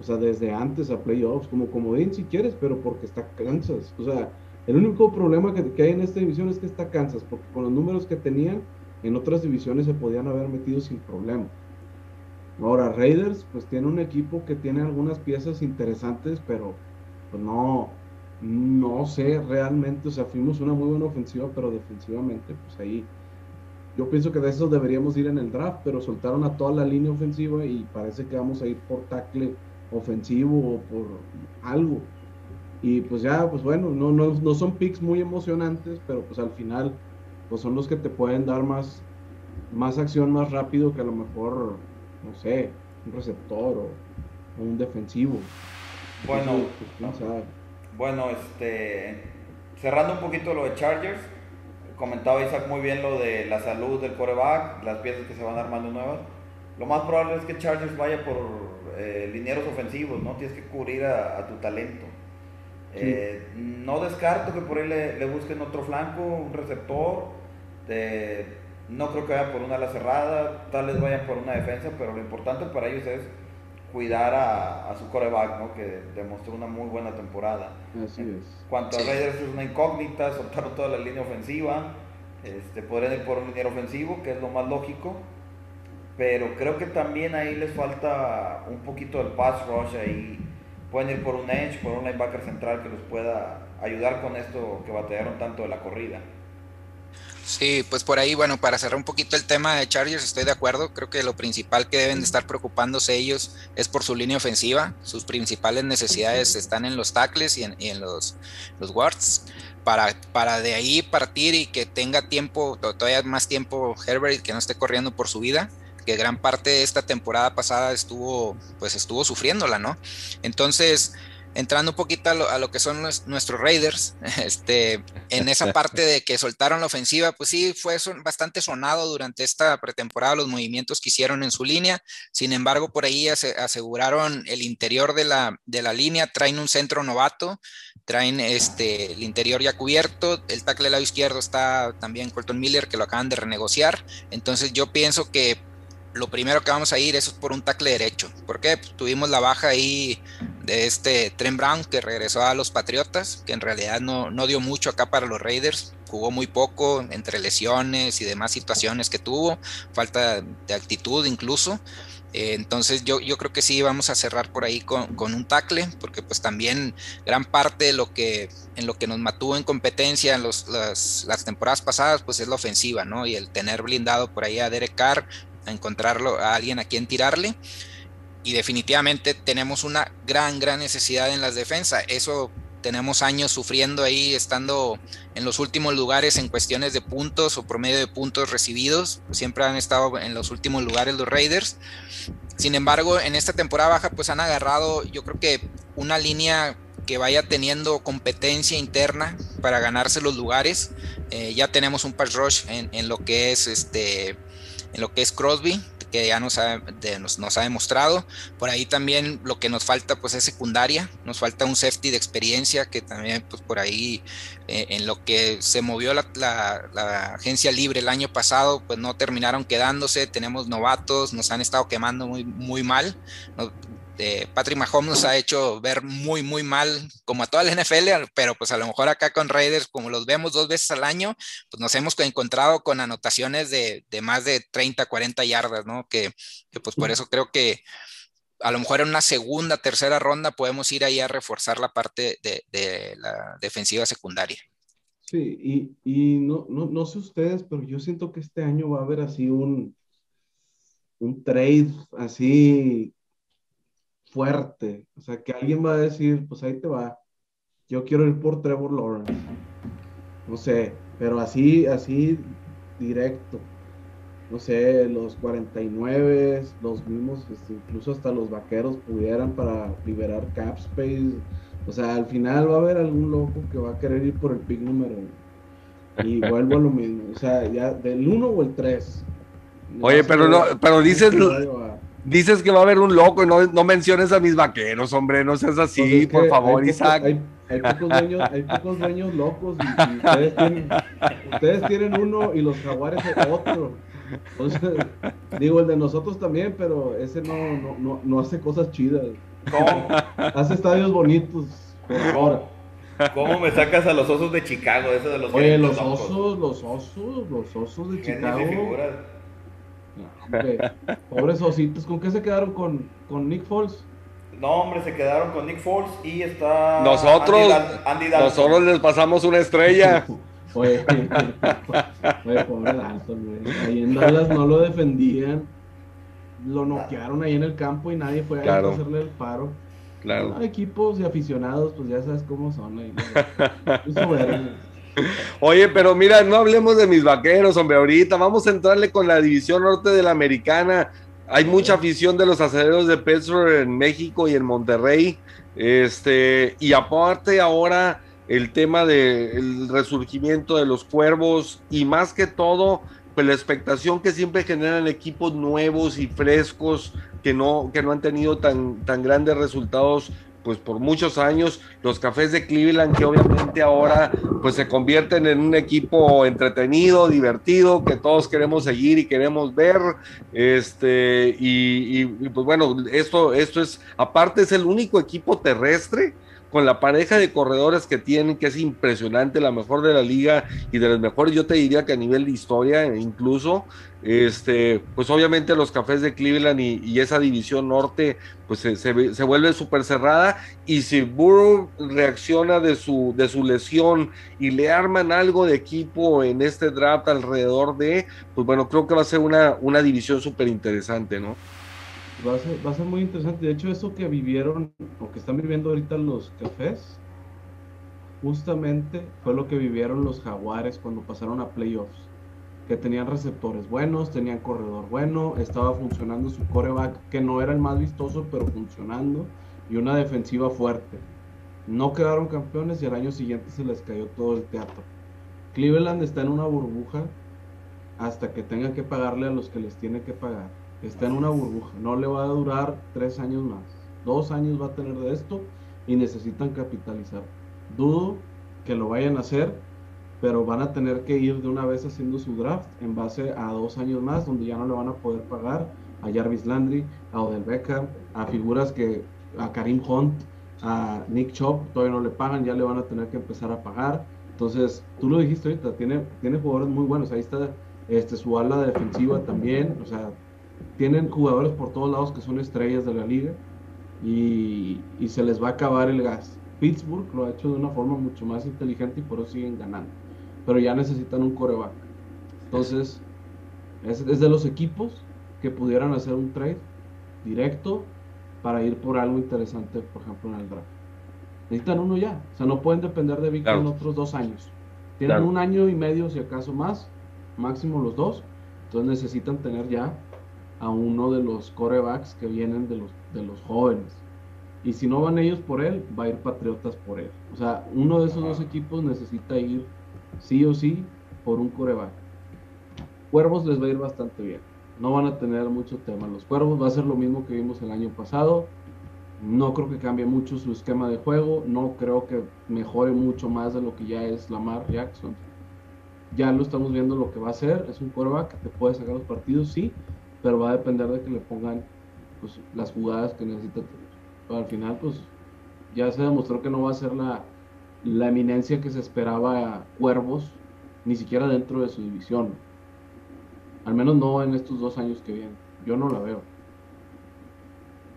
o sea, desde antes a playoffs, como comodín si quieres, pero porque está Kansas. O sea, el único problema que, hay en esta división es que está Kansas, porque con los números que tenían, en otras divisiones se podían haber metido sin problema. Ahora, Raiders, pues tiene un equipo que tiene algunas piezas interesantes, pero pues no, no sé realmente, o sea, fuimos una muy buena ofensiva, pero defensivamente, pues ahí, yo pienso que de eso deberíamos ir en el draft, pero soltaron a toda la línea ofensiva y parece que vamos a ir por tackle ofensivo o por algo. Y pues ya, pues bueno, no, no, no son picks muy emocionantes, pero pues al final, pues son los que te pueden dar más, más acción más rápido que a lo mejor, no sé, un receptor o, un defensivo. Bueno, pues, bueno, este, cerrando un poquito lo de Chargers, comentaba Isaac muy bien lo de la salud del coreback, las piezas que se van armando nuevas. Lo más probable es que Chargers vaya por eh, linieros ofensivos, ¿no? Tienes que cubrir a, tu talento. Eh, no descarto que por ahí le, busquen otro flanco, un receptor. no creo que vayan por una ala cerrada, tal vez vayan por una defensa, pero lo importante para ellos es cuidar a, su coreback, ¿no? que demostró una muy buena temporada. Así es. Cuanto a Raiders es una incógnita, soltaron toda la línea ofensiva, este, podrían ir por un liniero ofensivo, que es lo más lógico, pero creo que también ahí les falta un poquito del pass rush ahí. Pueden ir por un edge, por un linebacker central que los pueda ayudar con esto que batallaron tanto de la corrida. Sí, pues por ahí, bueno, para cerrar un poquito el tema de Chargers, estoy de acuerdo. Creo que lo principal que deben de estar preocupándose ellos es por su línea ofensiva. Sus principales necesidades están en los tackles y en, los, los guards. Para, para de ahí partir y que tenga tiempo, todavía más tiempo Herbert, que no esté corriendo por su vida que gran parte de esta temporada pasada estuvo, pues estuvo sufriéndola, ¿no? Entonces, entrando un poquito a lo, que son nuestros Raiders, este, en esa parte de que soltaron la ofensiva, pues sí, fue bastante sonado durante esta pretemporada los movimientos que hicieron en su línea. Sin embargo, por ahí aseguraron el interior de la, de la línea, traen un centro novato, traen este, el interior ya cubierto, el tackle del lado izquierdo está también Colton Miller, que lo acaban de renegociar. Entonces yo pienso que lo primero que vamos a ir es por un tackle derecho. porque pues, tuvimos la baja ahí de este Trent Brown que regresó a los Patriotas, que en realidad no, no dio mucho acá para los Raiders. Jugó muy poco entre lesiones y demás situaciones que tuvo, falta de actitud incluso. Eh, entonces yo, yo creo que sí vamos a cerrar por ahí con, con, un tackle, porque pues también gran parte de lo que en lo que nos mató en competencia en los, las, las, temporadas pasadas, pues es la ofensiva, ¿no? Y el tener blindado por ahí a Derek Carr, a encontrarlo a alguien a quien tirarle. Y definitivamente tenemos una gran, gran necesidad en las defensas. Eso tenemos años sufriendo ahí, estando en los últimos lugares en cuestiones de puntos o promedio de puntos recibidos. Siempre han estado en los últimos lugares los Raiders. Sin embargo, en esta temporada baja, pues han agarrado, yo creo que una línea que vaya teniendo competencia interna para ganarse los lugares. Eh, ya tenemos un pass rush en, en, lo que es este en lo que es Crosby, que ya nos ha, demostrado. Por ahí también lo que nos falta pues es secundaria, nos falta un safety de experiencia que también pues por ahí eh, en lo que se movió la, la, agencia libre el año pasado pues no terminaron quedándose, tenemos novatos, nos han estado quemando muy, muy mal. Patrick Mahomes nos ha hecho ver muy, muy mal, como a toda la NFL, pero pues a lo mejor acá con Raiders, como los vemos dos veces al año, pues nos hemos encontrado con anotaciones de, más de 30, 40 yardas, ¿no? Que, pues por eso creo que a lo mejor en una segunda, tercera ronda podemos ir ahí a reforzar la parte de, la defensiva secundaria. Sí, y, no, no, no, sé ustedes, pero yo siento que este año va a haber así un, un trade así fuerte. O sea, que alguien va a decir, pues ahí te va. Yo quiero ir por Trevor Lawrence. No sé, pero así, así directo. No sé, los 49, los mismos, este, incluso hasta los vaqueros pudieran para liberar cap space. O sea, al final va a haber algún loco que va a querer ir por el pick número uno. Y vuelvo a lo mismo. O sea, ya del 1 o el 3. Oye, pero no, pero dices, Dices que va a haber un loco y no, no menciones a mis vaqueros, hombre, no seas así, Pues por favor, hay Isaac. Pocos, hay, hay, pocos dueños, hay pocos dueños locos y, y ustedes, tienen, ustedes, tienen, uno y los jaguares otro. Entonces, digo, el de nosotros también, pero ese no, no, no, no hace cosas chidas. ¿Cómo? Hace estadios bonitos. Por ahora. ¿Cómo me sacas a los osos de Chicago? Eso de los Oye, los osos, los osos, los osos de Chicago. Pobres ositos, ¿con qué se quedaron con, con Nick Foles? No, hombre, se quedaron con Nick Foles y está. Nosotros, Andy Dal Andy nosotros les pasamos una estrella. Oye, oye, pobre Dalton, güey. Ahí en Dallas no lo defendían. Lo noquearon ahí en el campo y nadie fue Claro. a hacerle el paro. Claro. Equipos y aficionados, pues ya sabes cómo son. Ahí. Oye, pero mira, no hablemos de mis vaqueros, hombre, ahorita vamos a entrarle con la división norte de la americana. Hay mucha afición de los aceleros de Pittsburgh en México y en Monterrey. Este, y aparte ahora el tema del resurgimiento de los cuervos y más que todo, pues la expectación que siempre generan equipos nuevos y frescos que no, que no han tenido tan, tan grandes resultados pues por muchos años los cafés de Cleveland que obviamente ahora pues se convierten en un equipo entretenido, divertido, que todos queremos seguir y queremos ver, este, y, y, y, pues bueno, esto, esto es, aparte es el único equipo terrestre con la pareja de corredores que tienen, que es impresionante, la mejor de la liga y de las mejores, yo te diría que a nivel de historia incluso, este, pues obviamente los cafés de Cleveland y, y esa división norte, pues se, se, se vuelve súper cerrada y si Burrow reacciona de su, de su lesión y le arman algo de equipo en este draft alrededor de, pues bueno, creo que va a ser una, una división súper interesante, ¿no? Va a, ser, va a ser muy interesante. De hecho, eso que vivieron, o que están viviendo ahorita los cafés, justamente fue lo que vivieron los jaguares cuando pasaron a playoffs. Que tenían receptores buenos, tenían corredor bueno, estaba funcionando su coreback, que no era el más vistoso, pero funcionando, y una defensiva fuerte. No quedaron campeones y al año siguiente se les cayó todo el teatro. Cleveland está en una burbuja hasta que tenga que pagarle a los que les tiene que pagar está en una burbuja, no le va a durar tres años más, dos años va a tener de esto y necesitan capitalizar. Dudo que lo vayan a hacer, pero van a tener que ir de una vez haciendo su draft en base a dos años más, donde ya no le van a poder pagar a Jarvis Landry, a Odell Beckham, a figuras que a Karim Hunt, a Nick Chop, todavía no le pagan, ya le van a tener que empezar a pagar. Entonces, tú lo dijiste ahorita, tiene, tiene jugadores muy buenos, ahí está este, su ala defensiva también, o sea, tienen jugadores por todos lados que son estrellas de la liga y, y, se les va a acabar el gas. Pittsburgh lo ha hecho de una forma mucho más inteligente y por eso siguen ganando. Pero ya necesitan un coreback. Entonces, es, es de los equipos que pudieran hacer un trade directo para ir por algo interesante, por ejemplo, en el draft. Necesitan uno ya. O sea, no pueden depender de Víctor claro. en otros dos años. Tienen claro. un año y medio, si acaso más, máximo los dos. Entonces necesitan tener ya a uno de los corebacks que vienen de los, de los jóvenes. Y si no van ellos por él, va a ir Patriotas por él. O sea, uno de esos dos equipos necesita ir sí o sí por un coreback. Cuervos les va a ir bastante bien. No van a tener mucho tema. Los Cuervos va a ser lo mismo que vimos el año pasado. No creo que cambie mucho su esquema de juego. No creo que mejore mucho más de lo que ya es Lamar Jackson. Ya lo estamos viendo lo que va a hacer. Es un coreback que te puede sacar los partidos, sí, pero va a depender de que le pongan pues, las jugadas que necesita. Pero al final, pues ya se demostró que no va a ser la, la eminencia que se esperaba a Cuervos, ni siquiera dentro de su división. Al menos no en estos dos años que vienen. Yo no la veo.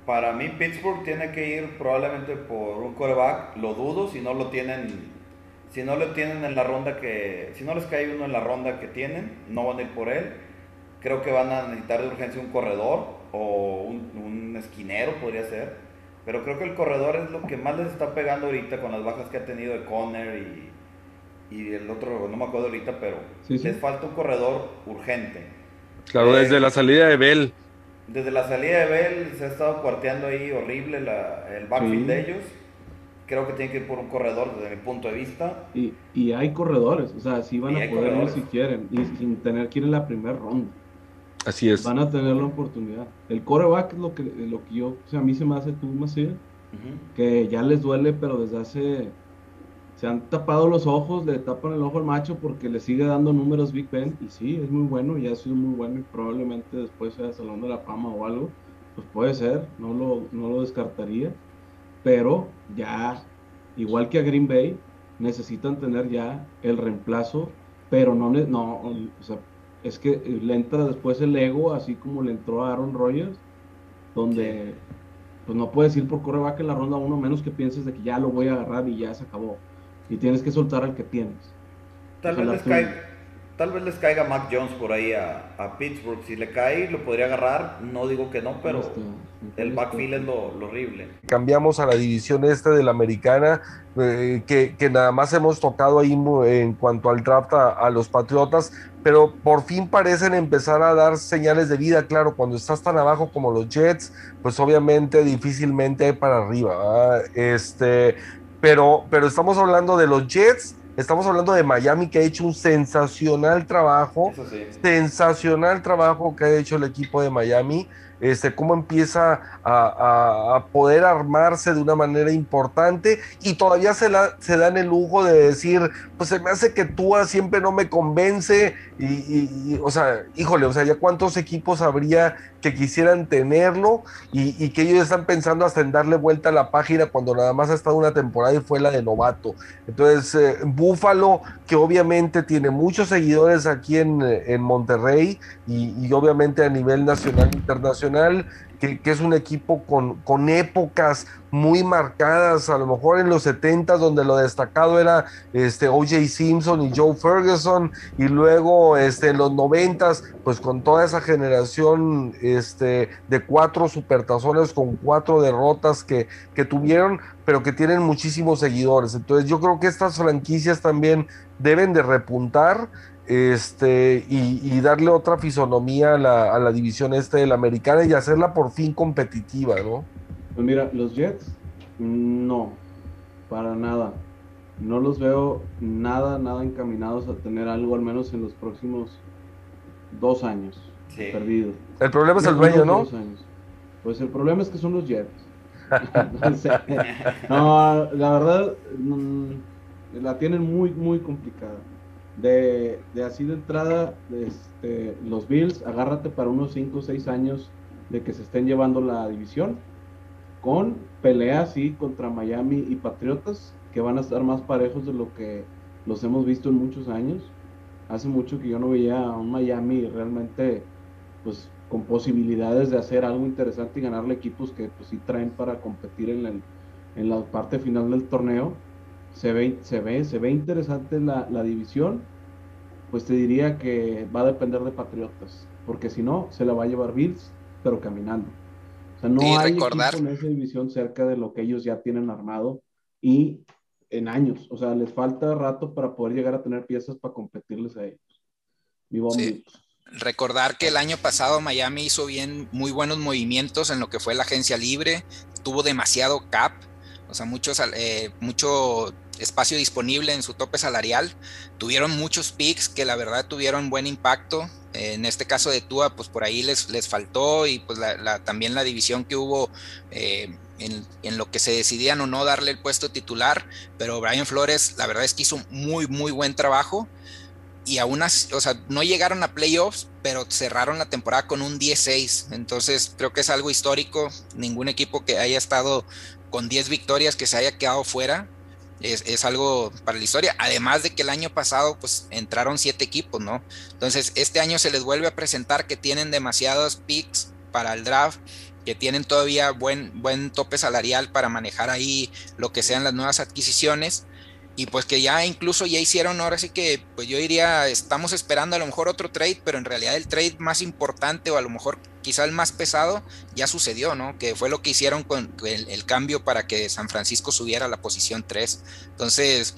Para mí, Pittsburgh tiene que ir probablemente por un coreback. Lo dudo si no lo tienen. Si no lo tienen en la ronda que. Si no les cae uno en la ronda que tienen, no van a ir por él creo que van a necesitar de urgencia un corredor o un, un, esquinero, podría ser. Pero creo que el corredor es lo que más les está pegando ahorita con las bajas que ha tenido de Conner y, y el otro, no me acuerdo ahorita, pero sí, sí. les falta un corredor urgente. Claro, eh, desde la salida de Bell. Desde la salida de Bell se ha estado cuarteando ahí horrible la, el backfield sí. de ellos. Creo que tienen que ir por un corredor desde mi punto de vista. Y, y hay corredores, o sea, sí van a poder ir si quieren, y sin tener que ir en la primera ronda. Así es. Van a tener la oportunidad. El coreback es lo que, lo que yo, o sea, a mí se me hace tú más que ya les duele, pero desde hace se han tapado los ojos, le tapan el ojo al macho porque le sigue dando números Big Ben. Y sí, es muy bueno, ya ha sido muy bueno y probablemente después sea Salón de la Fama o algo. Pues puede ser, no lo, no lo descartaría. Pero ya, igual que a Green Bay, necesitan tener ya el reemplazo, pero no, no o sea, es que le entra después el ego, así como le entró a Aaron Rodgers, donde pues no puedes ir por coreback en la ronda uno, menos que pienses de que ya lo voy a agarrar y ya se acabó. Y tienes que soltar al que tienes. Tal, vez caiga, tal vez les caiga Mac Jones por ahí a, Pittsburgh. Si le cae, lo podría agarrar. No digo que no, pero el backfield es lo, horrible. Cambiamos a la división este de la americana, eh, que, que, nada más hemos tocado ahí en cuanto al draft a, los Patriotas, pero por fin parecen empezar a dar señales de vida. Claro, cuando estás tan abajo como los Jets, pues obviamente difícilmente hay para arriba. Este, pero, pero estamos hablando de los Jets Estamos hablando de Miami que ha hecho un sensacional trabajo, sensacional trabajo que ha hecho el equipo de Miami. Este, cómo empieza a, poder armarse de una manera importante y todavía se, la, se dan el lujo de decir, pues se me hace que Tua siempre no me convence y, o sea, híjole, o sea, ya cuántos equipos habría que quisieran tenerlo y, que ellos están pensando hasta en darle vuelta a la página cuando nada más ha estado una temporada y fue la de novato. Entonces, eh, Búfalo, que obviamente tiene muchos seguidores aquí en, en Monterrey y, y obviamente a nivel nacional e internacional, que, es un equipo con, con, épocas muy marcadas, a lo mejor en los 70 donde lo destacado era este OJ Simpson y Joe Ferguson, y luego este, en los 90 pues con toda esa generación este, de cuatro supertazones con cuatro derrotas que, que tuvieron, pero que tienen muchísimos seguidores. Entonces yo creo que estas franquicias también deben de repuntar este, y, darle otra fisonomía a la, división este de la americana y hacerla por fin competitiva, ¿no? Pues mira, los Jets, no, para nada. No los veo nada, nada encaminados a tener algo, al menos en los próximos dos años. Perdido. El problema es el dueño, ¿no? Pues el problema es que son los Jets. no, la verdad, mm, la tienen muy, muy complicada de, así de entrada, este, los Bills, agárrate para unos 5 o 6 años de que se estén llevando la división, con peleas sí contra Miami y Patriotas, que van a estar más parejos de lo que los hemos visto en muchos años. Hace mucho que yo no veía a un Miami realmente, pues, con posibilidades de hacer algo interesante y ganarle equipos que, pues, sí traen para competir en en la parte final del torneo se ve, se ve, se ve interesante la, división, pues te diría que va a depender de Patriotas, porque si no, se la va a llevar Bills, pero caminando. O sea, no hay recordar... en esa división cerca de lo que ellos ya tienen armado y en años. O sea, les falta rato para poder llegar a tener piezas para competirles a ellos. Sí. Recordar que el año pasado Miami hizo bien muy buenos movimientos en lo que fue la agencia libre, tuvo demasiado cap, o sea, muchos, eh, mucho espacio disponible en su tope salarial. Tuvieron muchos picks que la verdad tuvieron buen impacto. En este caso de Tua, pues por ahí les, les faltó y pues también la división que hubo eh, en, lo que se decidían o no darle el puesto titular. Pero Brian Flores, la verdad es que hizo muy, muy buen trabajo. Y aún así, o sea, no llegaron a playoffs, pero cerraron la temporada con un 10-6. Entonces creo que es algo histórico. Ningún equipo que haya estado con 10 victorias que se haya quedado fuera es, algo para la historia. Además de que el año pasado pues entraron siete equipos, ¿no? Entonces este año se les vuelve a presentar que tienen demasiados picks para el draft, que tienen todavía buen, buen tope salarial para manejar ahí lo que sean las nuevas adquisiciones y pues que ya incluso ya hicieron ahora sí que pues yo diría estamos esperando a lo mejor otro trade pero en realidad el trade más importante o a lo mejor quizá el más pesado ya sucedió no que fue lo que hicieron con el, cambio para que San Francisco subiera a la posición 3 entonces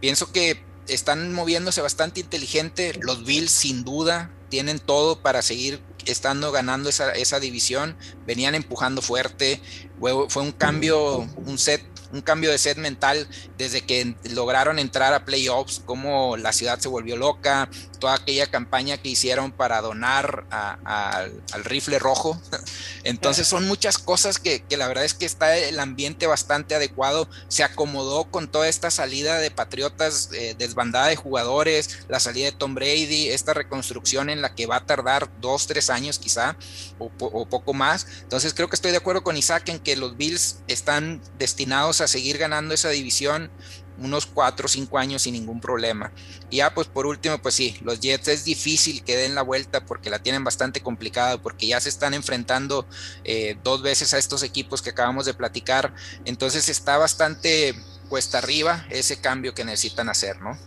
pienso que están moviéndose bastante inteligente los Bills sin duda tienen todo para seguir estando ganando esa, esa división venían empujando fuerte fue, fue un cambio un set un cambio de set mental desde que lograron entrar a playoffs, cómo la ciudad se volvió loca, toda aquella campaña que hicieron para donar al rifle rojo. Entonces son muchas cosas que, la verdad es que está el ambiente bastante adecuado. Se acomodó con toda esta salida de Patriotas, eh, desbandada de jugadores, la salida de Tom Brady, esta reconstrucción en la que va a tardar dos, tres años quizá, o poco más. Entonces creo que estoy de acuerdo con Isaac en que los Bills están destinados a seguir ganando esa división unos 4 o 5 años sin ningún problema. Y ya pues por último, pues sí, los Jets es difícil que den la vuelta porque la tienen bastante complicada, porque ya se están enfrentando eh, dos veces a estos equipos que acabamos de platicar, entonces está bastante cuesta arriba ese cambio que necesitan hacer, ¿no?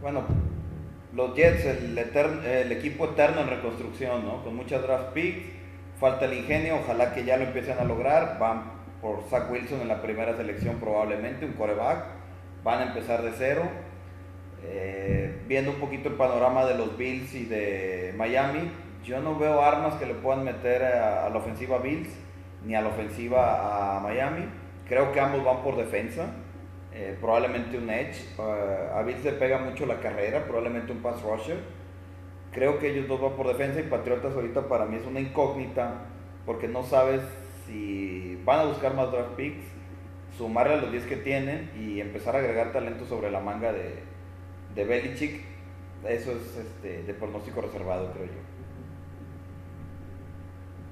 Bueno, los Jets, el, el equipo eterno en reconstrucción, ¿no? Con muchas draft picks, falta el ingenio, ojalá que ya lo empiecen a lograr, van por Zach Wilson en la primera selección probablemente, un coreback. Van a empezar de cero. Eh, viendo un poquito el panorama de los Bills y de Miami, yo no veo armas que le puedan meter a, la ofensiva Bills ni a la ofensiva a Miami. Creo que ambos van por defensa. Eh, probablemente un edge. Eh, a Bills le pega mucho la carrera, probablemente un pass rusher. Creo que ellos dos van por defensa y Patriotas ahorita para mí es una incógnita porque no sabes si van a buscar más draft picks, sumarle a los 10 que tienen y empezar a agregar talento sobre la manga de, de Belichick, eso es este, de pronóstico reservado, creo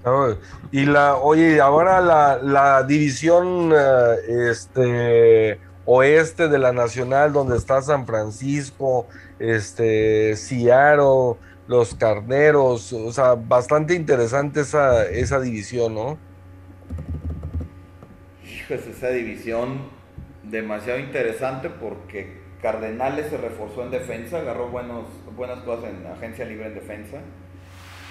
yo. y la, oye, ahora la, la división eh, este, oeste de la Nacional, donde está San Francisco, este, Seattle, los Carneros, o sea, bastante interesante esa, esa división, ¿no? Pues esa división demasiado interesante porque Cardenales se reforzó en defensa, agarró buenos, buenas cosas en agencia libre en defensa.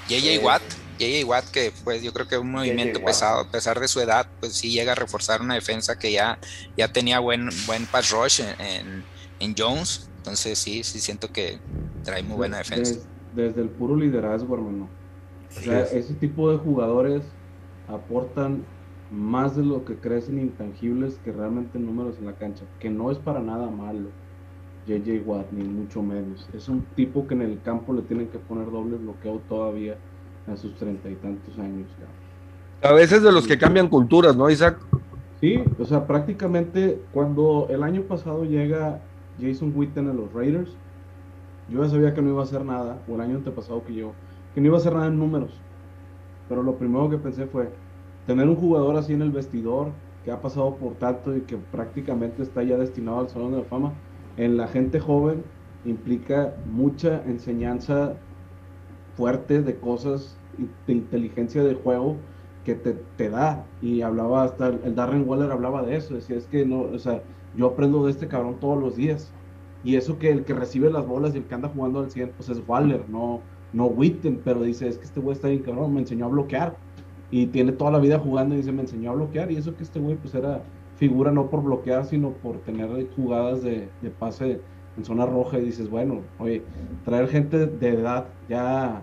JJ eh, Watt, JJ Watt que pues yo creo que un movimiento pesado, a pesar de su edad, pues sí llega a reforzar una defensa que ya, ya tenía buen, buen pass rush en, en, Jones, entonces sí, sí siento que trae muy buena defensa. Desde, el puro liderazgo, hermano. o sea, ese tipo de jugadores aportan más de lo que crecen intangibles que realmente números en la cancha, que no es para nada malo. JJ Watt, ni mucho menos. Es un tipo que en el campo le tienen que poner doble bloqueo todavía a sus treinta y tantos años. A veces de los que cambian culturas, ¿no, Isaac? Sí, o sea, prácticamente cuando el año pasado llega Jason Witten a los Raiders, yo ya sabía que no iba a hacer nada, o el año antepasado que yo, que no iba a hacer nada en números. Pero lo primero que pensé fue, tener un jugador así en el vestidor que ha pasado por tanto y que prácticamente está ya destinado al Salón de la Fama, en la gente joven implica mucha enseñanza fuerte de cosas de inteligencia de juego que te, te, da. Y hablaba hasta el Darren Waller hablaba de eso, decía, es que no, o sea, yo aprendo de este cabrón todos los días. Y eso que el que recibe las bolas y el que anda jugando al 100, pues es Waller, no, no Witten, pero dice, es que este güey está bien cabrón, me enseñó a bloquear y tiene toda la vida jugando y dice, me enseñó a bloquear y eso que este güey pues era figura no por bloquear, sino por tener jugadas de, pase en zona roja y dices, bueno, oye, traer gente de edad ya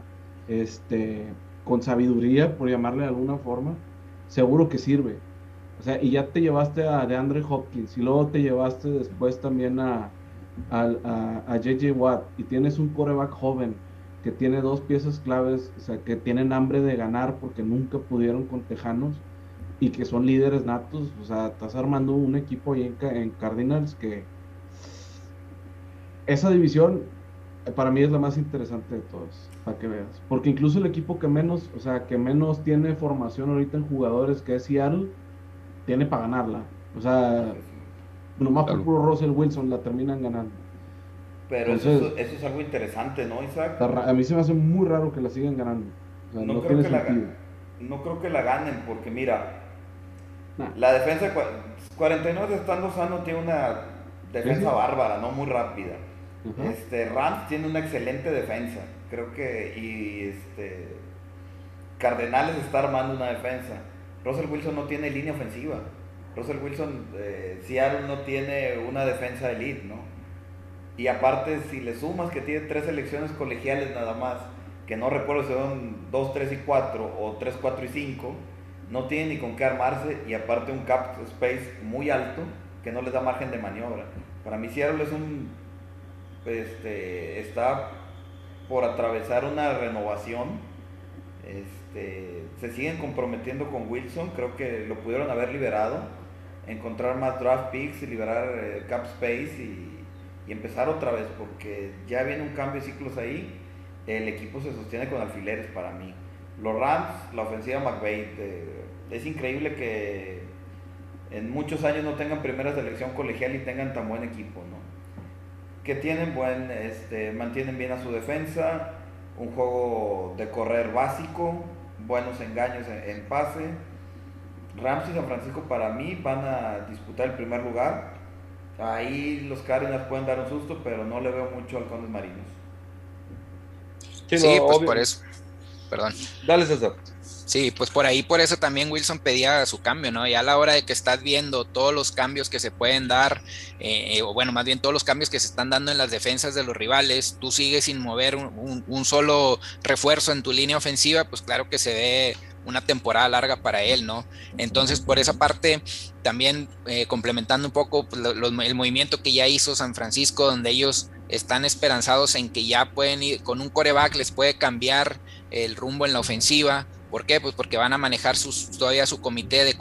este con sabiduría, por llamarle de alguna forma, seguro que sirve. O sea, y ya te llevaste a DeAndre Hopkins y luego te llevaste después también a, a, a, a JJ Watt y tienes un coreback joven que tiene dos piezas claves, o sea, que tienen hambre de ganar porque nunca pudieron con Tejanos y que son líderes natos, o sea, estás armando un equipo ahí en, Cardinals que esa división eh, para mí es la más interesante de todas, para que veas, porque incluso el equipo que menos, o sea, que menos tiene formación ahorita en jugadores, que es Seattle, tiene para ganarla, o sea, nomás por puro Russell Wilson la terminan ganando. Pero eso, eso, es algo interesante, ¿no, Isaac? A mí se me hace muy raro que la sigan ganando. no, creo que la, no, creo que la, ganen, porque mira, la defensa 49 estando sano tiene una defensa bárbara, no muy rápida. este, Rams tiene una excelente defensa, creo que, y este, Cardenales está armando una defensa. Russell Wilson no tiene línea ofensiva. Russell Wilson, eh, Seattle no tiene una defensa elite, ¿no? Y aparte, si le sumas que tiene tres selecciones colegiales nada más, que no recuerdo si son 2, 3 y 4 o 3, 4 y 5, no tiene ni con qué armarse y aparte un cap space muy alto que no les da margen de maniobra. Para mí Seattle es un este, está por atravesar una renovación. Este, se siguen comprometiendo con Wilson, creo que lo pudieron haber liberado, encontrar más draft picks y liberar eh, cap space y, empezar otra vez, porque ya viene un cambio de ciclos ahí. El equipo se sostiene con alfileres para mí. Los Rams, la ofensiva McVeigh, es increíble que en muchos años no tengan primera selección colegial y tengan tan buen equipo, ¿no? Que tienen buen, este, mantienen bien a su defensa, un juego de correr básico, buenos engaños en, pase. Rams y San Francisco para mí van a disputar el primer lugar. Ahí los Cardinals pueden dar un susto, pero no le veo mucho al Condes Marinos. Sí, pues por eso. Perdón. Dale, César. Sí, pues por ahí, por eso también Wilson pedía su cambio, ¿no? Y a la hora de que estás viendo todos los cambios que se pueden dar, eh, o bueno, más bien todos los cambios que se están dando en las defensas de los rivales, tú sigues sin mover un, solo refuerzo en tu línea ofensiva, pues claro que se ve una temporada larga para él, ¿no? Entonces, por esa parte, también eh, complementando un poco pues, el movimiento que ya hizo San Francisco, donde ellos están esperanzados en que ya pueden ir con un coreback, les puede cambiar el rumbo en la ofensiva ¿Por qué? Pues porque van a manejar sus, todavía su comité de,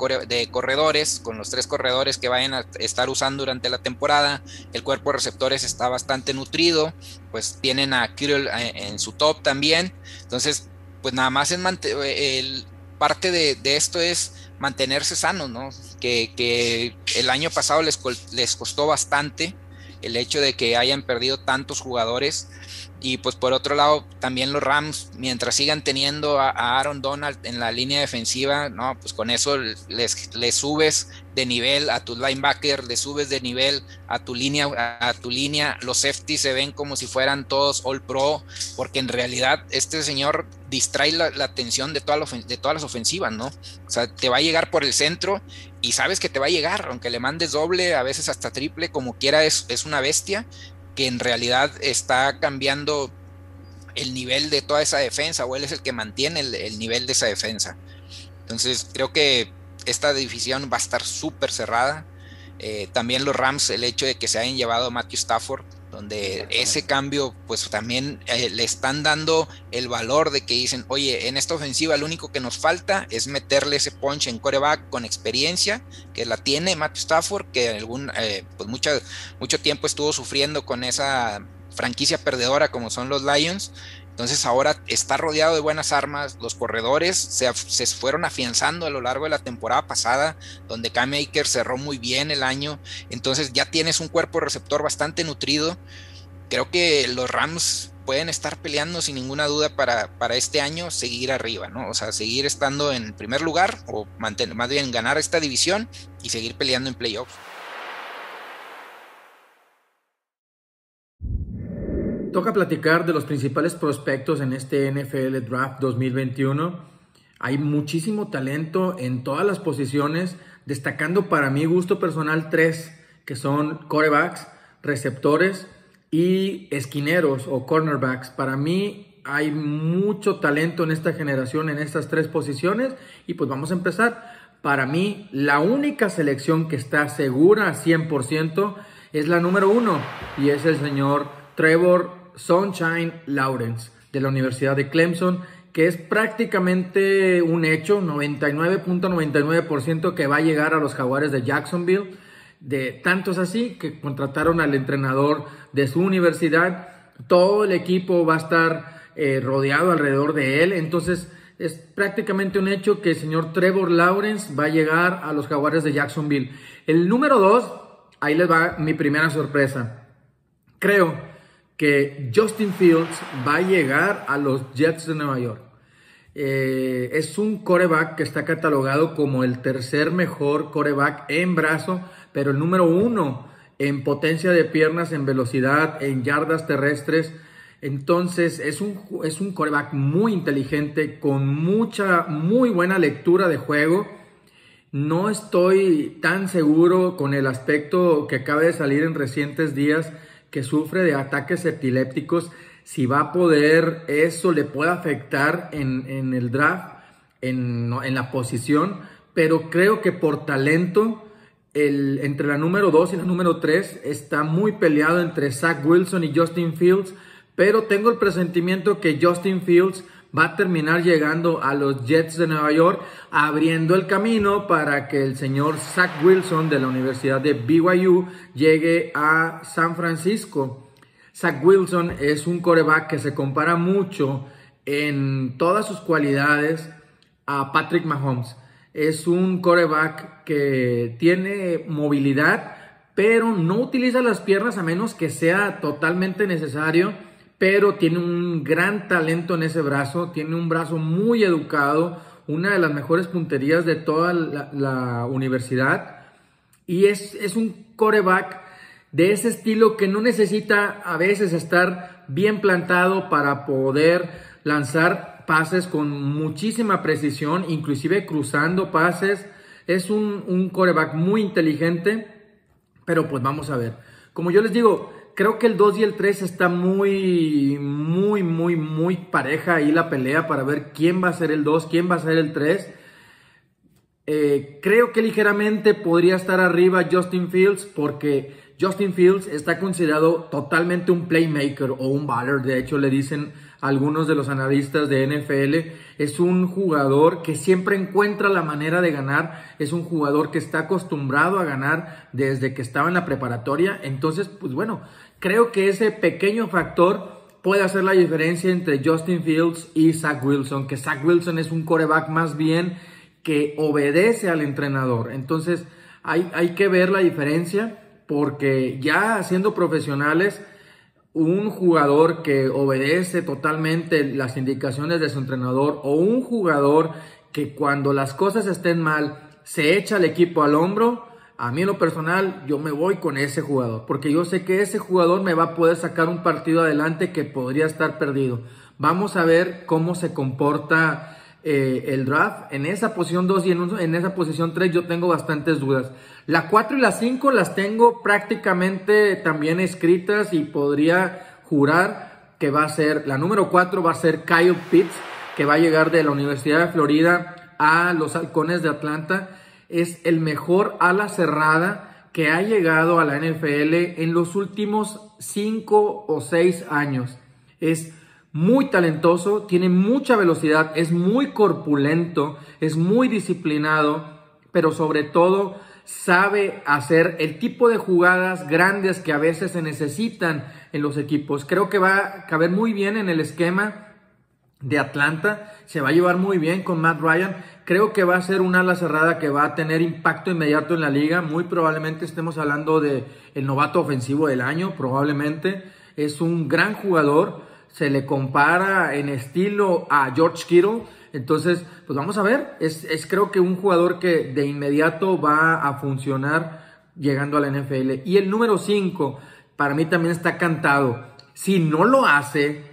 corredores, con los tres corredores que vayan a estar usando durante la temporada. El cuerpo de receptores está bastante nutrido, pues tienen a Kirill eh, en, su top también. Entonces, pues nada más en el, parte de, esto es mantenerse sanos, ¿no? Que, que el año pasado les, les costó bastante el hecho de que hayan perdido tantos jugadores y pues por otro lado, también los Rams, mientras sigan teniendo a, Aaron Donald en la línea defensiva, no, pues con eso les, les subes de nivel a tu linebacker, le subes de nivel a tu línea, a, tu línea, los safety se ven como si fueran todos all pro, porque en realidad este señor distrae la, atención de, toda de todas las ofensivas, ¿no? O sea, te va a llegar por el centro y sabes que te va a llegar, aunque le mandes doble, a veces hasta triple, como quiera, es, es una bestia que en realidad está cambiando el nivel de toda esa defensa, o él es el que mantiene el, nivel de esa defensa. Entonces creo que esta división va a estar súper cerrada. Eh, también los Rams, el hecho de que se hayan llevado a Matthew Stafford, donde ese cambio, pues también eh, le están dando el valor de que dicen, oye, en esta ofensiva lo único que nos falta es meterle ese punch en coreback con experiencia, que la tiene Matthew Stafford, que algún, eh, pues mucho, mucho tiempo estuvo sufriendo con esa franquicia perdedora como son los Lions. Entonces ahora está rodeado de buenas armas, los corredores se, se, fueron afianzando a lo largo de la temporada pasada, donde Cam Maker cerró muy bien el año, entonces ya tienes un cuerpo receptor bastante nutrido. Creo que los Rams pueden estar peleando sin ninguna duda para, para este año seguir arriba, ¿no? O sea, seguir estando en primer lugar o mantener, más bien ganar esta división y seguir peleando en playoffs. Toca platicar de los principales prospectos en este NFL Draft 2021. Hay muchísimo talento en todas las posiciones, destacando para mi gusto personal tres, que son corebacks, receptores y esquineros o cornerbacks. Para mí hay mucho talento en esta generación en estas tres posiciones y pues vamos a empezar. Para mí la única selección que está segura 100% es la número uno y es el señor Trevor Sunshine Lawrence de la Universidad de Clemson, que es prácticamente un hecho, 99.99% que va a llegar a los jaguares de Jacksonville. De tantos así que contrataron al entrenador de su universidad. Todo el equipo va a estar eh, rodeado alrededor de él. Entonces es prácticamente un hecho que el señor Trevor Lawrence va a llegar a los jaguares de Jacksonville. El número dos, ahí les va mi primera sorpresa. Creo que Justin Fields va a llegar a los Jets de Nueva York. Eh, es un coreback que está catalogado como el tercer mejor coreback en brazo, pero el número uno en potencia de piernas, en velocidad, en yardas terrestres. Entonces es un, es un coreback muy inteligente, con mucha, muy buena lectura de juego. No estoy tan seguro con el aspecto que acaba de salir en recientes días que sufre de ataques epilépticos, si va a poder, eso le puede afectar en, el draft, en, en, la posición, pero creo que por talento el, entre la número 2 y la número 3 está muy peleado entre Zach Wilson y Justin Fields, pero tengo el presentimiento que Justin Fields va a terminar llegando a los Jets de Nueva York, abriendo el camino para que el señor Zach Wilson de la Universidad de BYU llegue a San Francisco. Zach Wilson es un coreback que se compara mucho en todas sus cualidades a Patrick Mahomes. Es un coreback que tiene movilidad, pero no utiliza las piernas a menos que sea totalmente necesario pero tiene un gran talento en ese brazo, tiene un brazo muy educado, una de las mejores punterías de toda la, universidad y es, es un coreback de ese estilo que no necesita a veces estar bien plantado para poder lanzar pases con muchísima precisión, inclusive cruzando pases. Es un, un coreback muy inteligente, pero pues vamos a ver. Como yo les digo, creo que el 2 y el 3 está muy, muy, muy, muy pareja ahí la pelea para ver quién va a ser el 2, quién va a ser el 3. Eh, creo que ligeramente podría estar arriba Justin Fields porque Justin Fields está considerado totalmente un playmaker o un baller. De hecho, le dicen algunos de los analistas de NFL. Es un jugador que siempre encuentra la manera de ganar. Es un jugador que está acostumbrado a ganar desde que estaba en la preparatoria. Entonces, pues bueno, creo que ese pequeño factor puede hacer la diferencia entre Justin Fields y Zach Wilson. Que Zach Wilson es un coreback más bien que obedece al entrenador. Entonces, hay, hay que ver la diferencia porque ya siendo profesionales, un jugador que obedece totalmente las indicaciones de su entrenador o un jugador que cuando las cosas estén mal se echa el equipo al hombro, a mí en lo personal yo me voy con ese jugador, porque yo sé que ese jugador me va a poder sacar un partido adelante que podría estar perdido. Vamos a ver cómo se comporta eh, el draft. En esa posición 2 y en, en, esa posición 3 yo tengo bastantes dudas. La 4 y la 5 las tengo prácticamente también escritas y podría jurar que va a ser, la número 4 va a ser Kyle Pitts, que va a llegar de la Universidad de Florida a los Halcones de Atlanta. Es el mejor ala cerrada que ha llegado a la NFL en los últimos 5 o 6 años. Es muy talentoso, tiene mucha velocidad, es muy corpulento, es muy disciplinado, pero sobre todo sabe hacer el tipo de jugadas grandes que a veces se necesitan en los equipos. Creo que va a caber muy bien en el esquema de Atlanta, se va a llevar muy bien con Matt Ryan. Creo que va a ser una ala cerrada que va a tener impacto inmediato en la liga. Muy probablemente estemos hablando de el novato ofensivo del año, probablemente. Es un gran jugador. Se le compara en estilo a George Kittle entonces, pues vamos a ver. Es, creo que un jugador que de inmediato va a funcionar llegando a la NFL. Y el número 5, para mí también está cantado. Si no lo hace,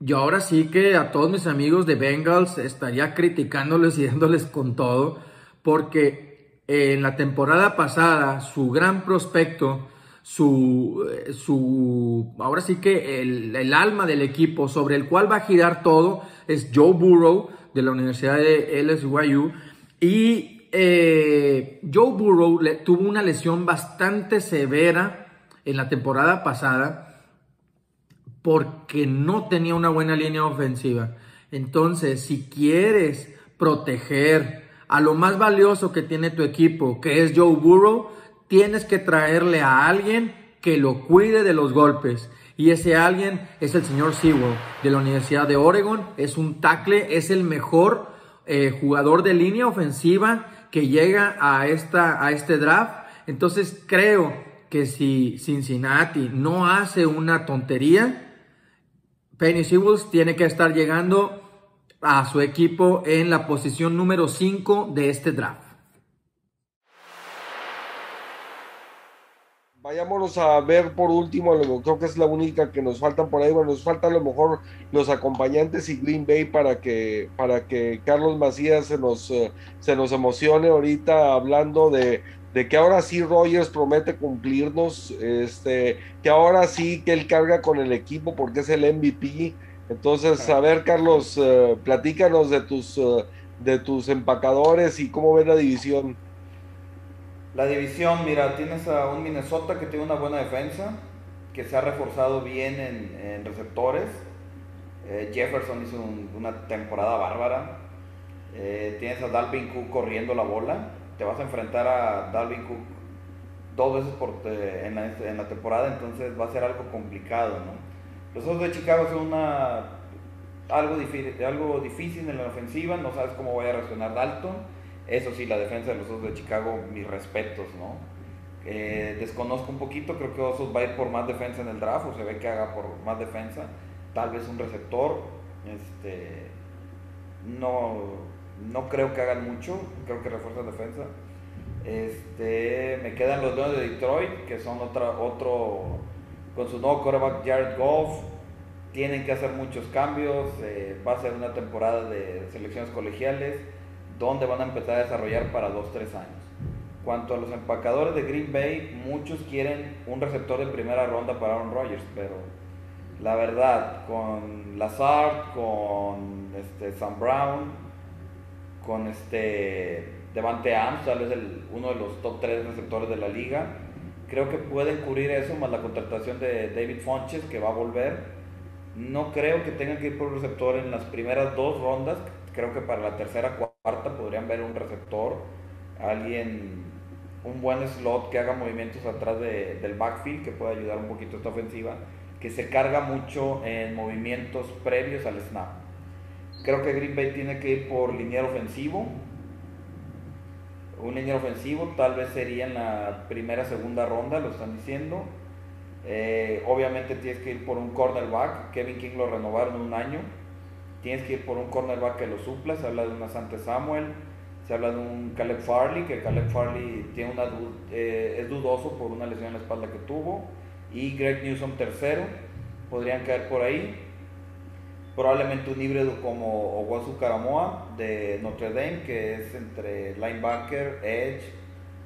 yo ahora sí que a todos mis amigos de Bengals estaría criticándoles y dándoles con todo. Porque en la temporada pasada, su gran prospecto, su, eh, su ahora sí que el, alma del equipo sobre el cual va a girar todo es Joe Burrow de la Universidad de LSU. Y eh, Joe Burrow tuvo una lesión bastante severa en la temporada pasada porque no tenía una buena línea ofensiva. Entonces, si quieres proteger a lo más valioso que tiene tu equipo, que es Joe Burrow, tienes que traerle a alguien que lo cuide de los golpes. Y ese alguien es el señor Sewell de la Universidad de Oregon. Es un tackle, es el mejor eh, jugador de línea ofensiva que llega a, esta, a este draft. Entonces creo que si Cincinnati no hace una tontería, Penny Sewell tiene que estar llegando a su equipo en la posición número 5 de este draft. Vayámonos a ver por último, creo que es la única que nos faltan por ahí. Bueno, nos faltan a lo mejor los acompañantes y Green Bay para que, para que Carlos Macías se nos, eh, se nos emocione ahorita hablando de, de que ahora sí Rogers promete cumplirnos, este, que ahora sí que él carga con el equipo porque es el MVP. Entonces, a ver, Carlos, eh, platícanos de tus, eh, de tus empacadores y cómo ves la división. La división, mira, tienes a un Minnesota que tiene una buena defensa, que se ha reforzado bien en, receptores. Eh, Jefferson hizo una temporada bárbara. Eh, tienes a Dalvin Cook corriendo la bola. Te vas a enfrentar a Dalvin Cook dos veces en, la, temporada, entonces va a ser algo complicado. Los otros de Chicago son una, algo, difícil, algo difícil en la ofensiva, no sabes cómo vaya a reaccionar Dalton eso sí, la defensa de los Osos de Chicago, mis respetos, ¿no? desconozco un poquito, creo que Osos va a ir por más defensa en el draft, o se ve que haga por más defensa, tal vez un receptor, este, no, no creo que hagan mucho, creo que refuerza defensa. Este, me quedan los Leones de Detroit, que son otra, otro, con su nuevo quarterback Jared Goff, tienen que hacer muchos cambios, eh, va a ser una temporada de selecciones colegiales donde van a empezar a desarrollar para 2-3 años. Cuanto a los empacadores de Green Bay, muchos quieren un receptor de primera ronda para Aaron Rodgers, pero la verdad, con Lazard, con este, Sam Brown, con este Devante Adams, tal vez el, uno de los top 3 receptores de la liga, creo que pueden cubrir eso, más la contratación de David Fonches, que va a volver. No creo que tengan que ir por un receptor en las primeras dos rondas, creo que para la tercera, cuarta podrían ver un receptor, alguien, un buen slot que haga movimientos atrás del backfield, que pueda ayudar un poquito a esta ofensiva, que se carga mucho en movimientos previos al snap. Creo que Green Bay tiene que ir por liniero ofensivo. Un liniero ofensivo tal vez sería en la primera, segunda ronda, lo están diciendo. Eh, obviamente tienes que ir por un cornerback. Kevin King lo renovaron un año tienes que ir por un cornerback que lo supla, se habla de un Asante Samuel, se habla de un Caleb Farley, que Caleb Farley tiene una, eh, es dudoso por una lesión en la espalda que tuvo, y Greg Newsom tercero, podrían caer por ahí. Probablemente un híbrido como Owasu Karamoa de Notre Dame, que es entre linebacker, edge,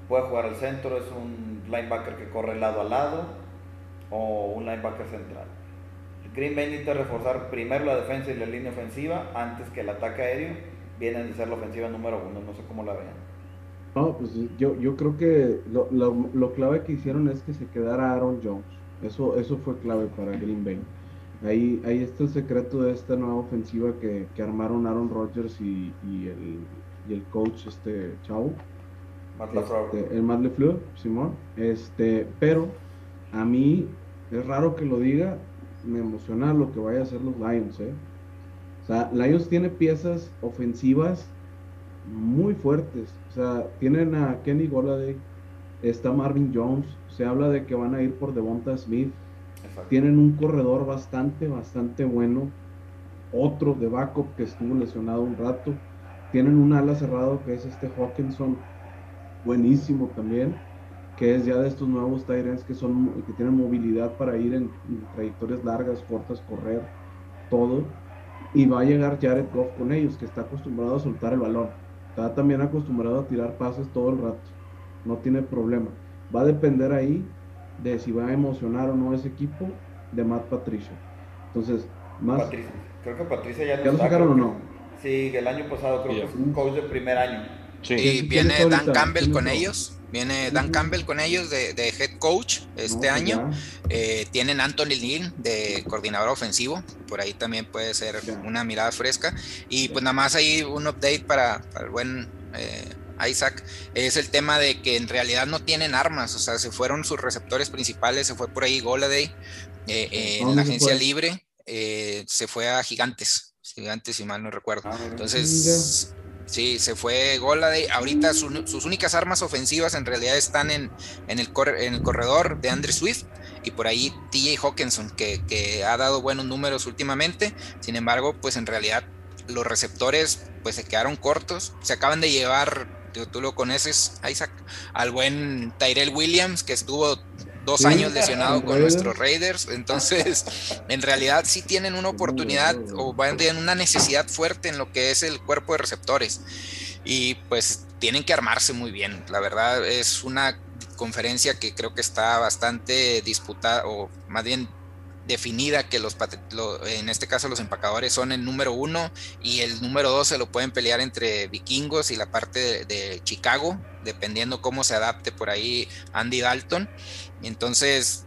puede jugar al centro, es un linebacker que corre lado a lado, o un linebacker central. Green Bay necesita reforzar primero la defensa y la línea ofensiva antes que el ataque aéreo. Vienen de ser la ofensiva número uno, no sé cómo la vean. No, pues yo, yo creo que lo, lo, clave que hicieron es que se quedara Aaron Jones. Eso, eso fue clave para Green Bay. Ahí, ahí está el secreto de esta nueva ofensiva que, que armaron Aaron Rodgers y, y, el, y el coach este Chau. Este, el Matt LeFleur, Simón. Este, pero a mí es raro que lo diga, me emociona lo que vaya a hacer los Lions, ¿eh? O sea, Lions tiene piezas ofensivas muy fuertes. O sea, tienen a Kenny Goladay, está Marvin Jones, se habla de que van a ir por Devonta Smith. Tienen un corredor bastante, bastante bueno. Otro de backup que estuvo lesionado un rato. Tienen un ala cerrado que es este Hawkinson, buenísimo también que es ya de estos nuevos Tyrants que son que tienen movilidad para ir en, trayectorias largas, cortas, correr, todo. Y va a llegar Jared Goff con ellos, que está acostumbrado a soltar el balón. Está también acostumbrado a tirar pases todo el rato. No tiene problema. Va a depender ahí de si va a emocionar o no ese equipo de Matt Patricia. Entonces, más. Creo que Patricia ya, lo sacaron o no. Sí, el año pasado creo que es un coach de primer año. Y viene Dan Campbell con ellos. Viene Dan Campbell con ellos de, head coach este pues año. Eh, tienen Anthony Lynn de coordinador ofensivo. Por ahí también puede ser una mirada fresca. Y pues nada más ahí un update para, el buen eh, Isaac. Es el tema de que en realidad no tienen armas. O sea, se fueron sus receptores principales. Se fue por ahí Goladay eh, en la agencia libre. se fue a Gigantes. Gigantes, si mal no recuerdo. Ah, Entonces Sí, se fue Goladay. Ahorita sus únicas armas ofensivas en realidad están en, en, el, en el corredor de Andre Swift y por ahí TJ Hawkinson, que, ha dado buenos números últimamente. Sin embargo, pues en realidad los receptores pues se quedaron cortos. Se acaban de llevar, tú, lo conoces, Isaac, al buen Tyrell Williams, que estuvo dos años lesionado con nuestros Raiders. Entonces, en realidad sí tienen una oportunidad o van a una necesidad fuerte en lo que es el cuerpo de receptores. Y pues tienen que armarse muy bien. La verdad es una conferencia que creo que está bastante disputada, o más bien definida que los, en este caso los empacadores son el número uno y el número dos se lo pueden pelear entre vikingos y la parte de, Chicago, dependiendo cómo se adapte por ahí Andy Dalton. Entonces,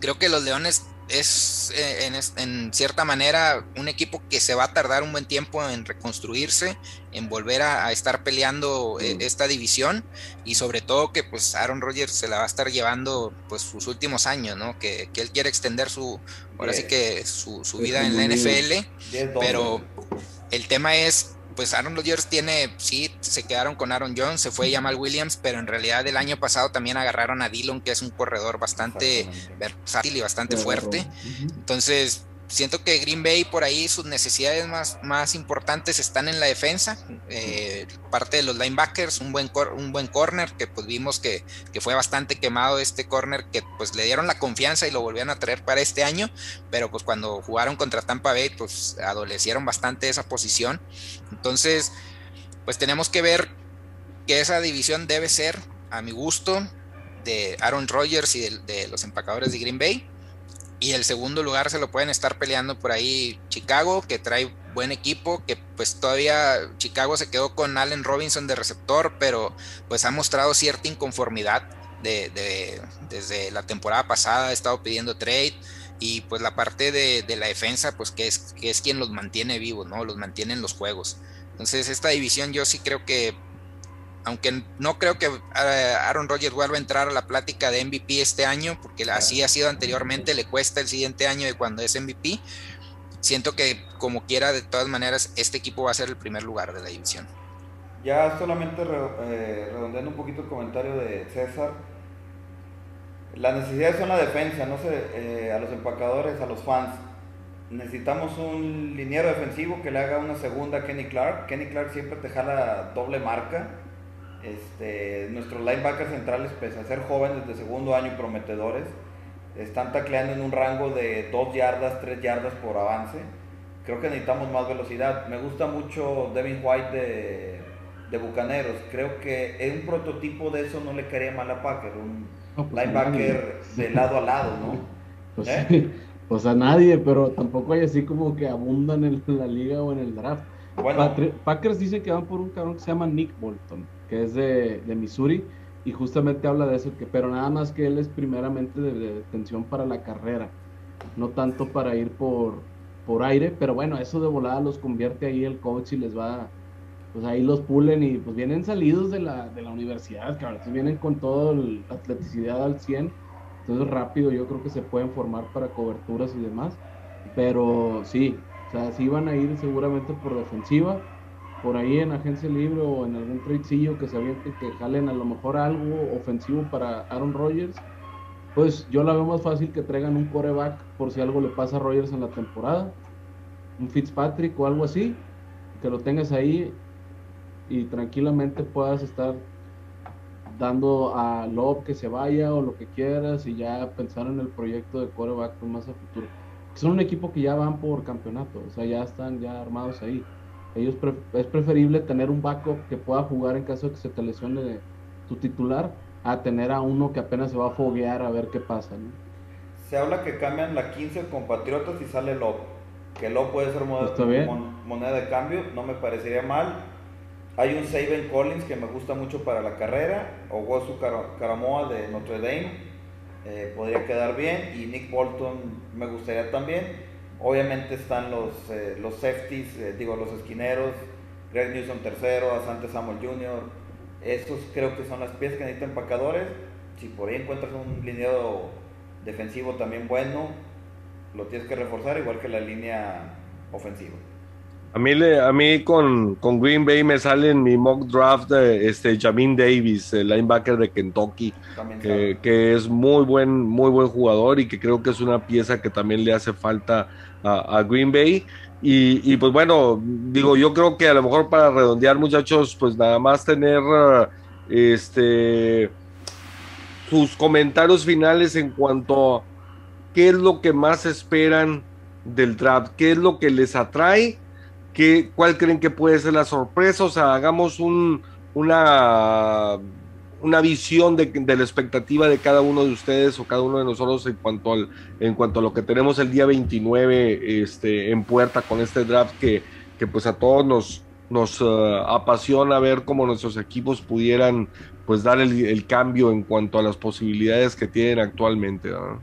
creo que los Leones es eh, en, cierta manera un equipo que se va a tardar un buen tiempo en reconstruirse, en volver a, estar peleando eh, mm. esta división y sobre todo que pues Aaron Rodgers se la va a estar llevando pues sus últimos años, ¿no? Que, él quiere extender su, ahora sí que su, vida en la NFL, pero el tema es pues Aaron Rodgers tiene, sí, se quedaron con Aaron Jones, se fue Jamal Williams, pero en realidad el año pasado también agarraron a Dillon, que es un corredor bastante versátil y bastante fuerte. Entonces, siento que Green Bay por ahí sus necesidades más, más importantes están en la defensa, eh, parte de los linebackers, un buen, un buen corner que pues vimos que, fue bastante quemado este corner que pues le dieron la confianza y lo volvían a traer para este año, pero pues cuando jugaron contra Tampa Bay pues adolecieron bastante esa posición, entonces pues tenemos que ver que esa división debe ser a mi gusto de Aaron Rodgers y de los empacadores de Green Bay y el segundo lugar se lo pueden estar peleando por ahí Chicago, que trae buen equipo, que pues todavía Chicago se quedó con Allen Robinson de receptor, pero pues ha mostrado cierta inconformidad de, desde la temporada pasada, ha estado pidiendo trade y pues la parte de, la defensa, pues que es, que es quien los mantiene vivos, ¿no? Los mantiene en los juegos. Entonces esta división yo sí creo que aunque no creo que eh, Aaron Rodgers vuelva a entrar a la plática de MVP este año, porque así ha sido anteriormente, le cuesta el siguiente año de cuando es MVP. Siento que como quiera, de todas maneras, este equipo va a ser el primer lugar de la división. Ya solamente eh, redondeando un poquito el comentario de César, las necesidades son la defensa, no sé, eh, a los empacadores, a los fans. Necesitamos un liniero defensivo que le haga una segunda a Kenny Clark. Kenny Clark siempre te jala doble marca este, nuestros linebackers centrales, pese a ser jóvenes de segundo año y prometedores, están tacleando en un rango de 2 yardas, 3 yardas por avance. Creo que necesitamos más velocidad. Me gusta mucho Devin White de, de Bucaneros. Creo que en un prototipo de eso no le caería mal a Packer. Un pues linebacker de lado a lado, ¿no? Pues, ¿Eh? pues, a nadie, pero tampoco hay así como que abundan en la liga o en el draft. Packers dice que van por un cabrón que se llama Nick Bolton es de, Missouri, y justamente habla de eso, que, pero nada más que él es primeramente de, detención para la carrera, no tanto para ir por, por aire, pero bueno, eso de volada los convierte ahí el coach y les va, pues ahí los pulen y pues vienen salidos de la, de la universidad, que ahora vienen con toda la atleticidad al 100, entonces rápido yo creo que se pueden formar para coberturas y demás, pero sí, o sea, sí van a ir seguramente por defensiva, por ahí en agencia libre o en algún tradecillo que se avienten que jalen a lo mejor algo ofensivo para Aaron Rodgers, pues yo la veo más fácil que traigan un coreback por si algo le pasa a Rodgers en la temporada, un Fitzpatrick o algo así, que lo tengas ahí y tranquilamente puedas estar dando a Love que se vaya o lo que quieras y ya pensar en el proyecto de coreback más a futuro. Son un equipo que ya van por campeonato, o sea, ya están ya armados ahí ellos es preferible tener un backup que pueda jugar en caso de que se te lesione tu titular a tener a uno que apenas se va a foguear a ver qué pasa. Se habla que cambian la 15 con Patriotas y sale Lop. Que Lop puede ser moneda, de cambio, no me parecería mal. Hay un Saben Collins que me gusta mucho para la carrera, o Wosu Caramoa de Notre Dame, eh, podría quedar bien, y Nick Bolton me gustaría también. Obviamente están los, eh, los safeties, eh, digo, los esquineros, Greg Newsom tercero, Asante Samuel Jr. Estos creo que son las piezas que necesitan empacadores. Si por ahí encuentras un lineado defensivo también bueno, lo tienes que reforzar, igual que la línea ofensiva. A mí, a mí con, con Green Bay me sale en mi mock draft de este, Jamin Davis, el linebacker de Kentucky, que, que, es muy buen, muy buen jugador y que creo que es una pieza que también le hace falta a, Green Bay. Y, pues bueno, digo, yo creo que a lo mejor para redondear, muchachos, pues nada más tener este sus comentarios finales en cuanto a qué es lo que más esperan del draft, qué es lo que les atrae, qué, cuál creen que puede ser la sorpresa, o sea, hagamos un, una una visión de, de, la expectativa de cada uno de ustedes o cada uno de nosotros en cuanto, al, en cuanto a lo que tenemos el día 29 este, en puerta con este draft que, que pues a todos nos, nos uh, apasiona ver cómo nuestros equipos pudieran pues dar el, cambio en cuanto a las posibilidades que tienen actualmente. A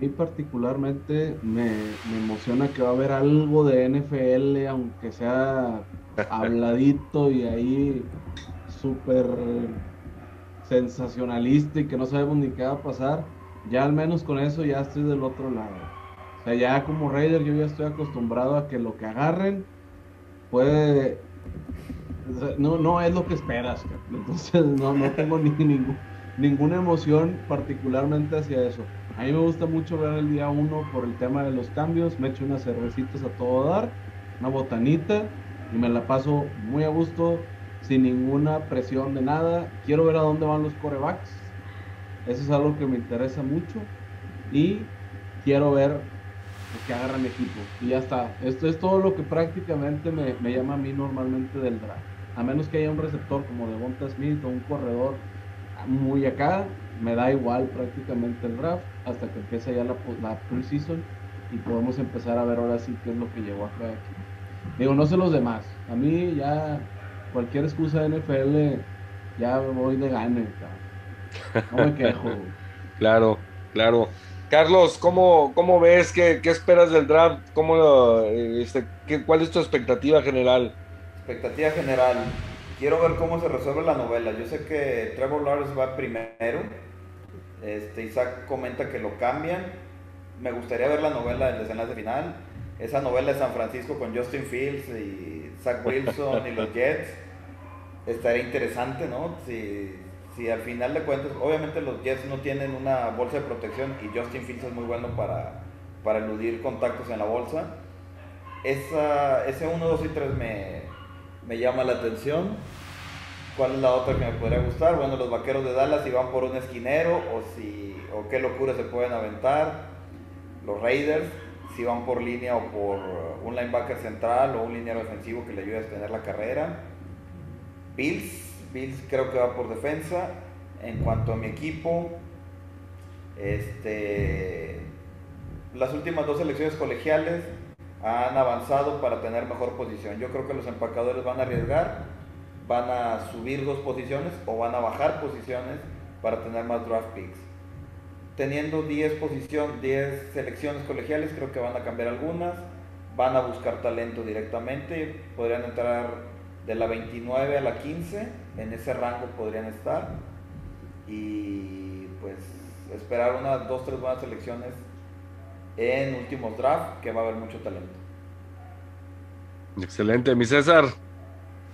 mí particularmente me, me, emociona que va a haber algo de NFL, aunque sea habladito y ahí súper sensacionalista y que no sabemos ni qué va a pasar. Ya al menos con eso ya estoy del otro lado. O sea, ya como Raider yo ya estoy acostumbrado a que lo que agarren puede no, no es lo que esperas, entonces no, no tengo ni, ningún, ninguna emoción particularmente hacia eso. A mí me gusta mucho ver el día uno por el tema de los cambios, me echo unas cervecitas a todo dar, una botanita y me la paso muy a gusto, sin ninguna presión de nada. Quiero ver a dónde van los corebacks, eso es algo que me interesa mucho y quiero ver que agarran equipo. Y ya está. Esto es todo lo que prácticamente me, me, llama a mí normalmente del draft. A menos que haya un receptor como Devonta Smith o un corredor muy acá, me da igual prácticamente el draft hasta que empiece ya la, la preseason y podemos empezar a ver ahora sí qué es lo que llegó acá. Aquí. Digo, no sé los demás. A mí ya cualquier excusa de NFL ya voy de gane. No me quejo. claro, claro. Carlos, ¿cómo, cómo ves? ¿Qué, ¿Qué, esperas del draft? ¿Cómo, este, qué, ¿Cuál es tu expectativa general? Expectativa general. Quiero ver cómo se resuelve la novela. Yo sé que Trevor Lawrence va primero. Este, Isaac comenta que lo cambian. Me gustaría ver la novela del desenlace final. Esa novela de San Francisco con Justin Fields y Zach Wilson y los Jets. Estaría interesante, ¿no? Si, si al final de cuentas, obviamente los Jets no tienen una bolsa de protección y Justin Fields es muy bueno para, para eludir contactos en la bolsa. Esa, ese 1, 2 y 3 me, me llama la atención. ¿Cuál es la otra que me podría gustar? Bueno, los vaqueros de Dallas si van por un esquinero o si o qué locura se pueden aventar. Los Raiders si van por línea o por un linebacker central o un liniero defensivo que le ayude a tener la carrera. Bills Bills creo que va por defensa. En cuanto a mi equipo, este, las últimas dos elecciones colegiales han avanzado para tener mejor posición. Yo creo que los empacadores van a arriesgar, van a subir dos posiciones o van a bajar posiciones para tener más draft picks. Teniendo 10 posición, 10 selecciones colegiales, creo que van a cambiar algunas. Van a buscar talento directamente, podrían entrar de la 29 a la 15, en ese rango podrían estar. Y pues esperar unas dos, tres buenas selecciones en últimos draft, que va a haber mucho talento. Excelente, mi César.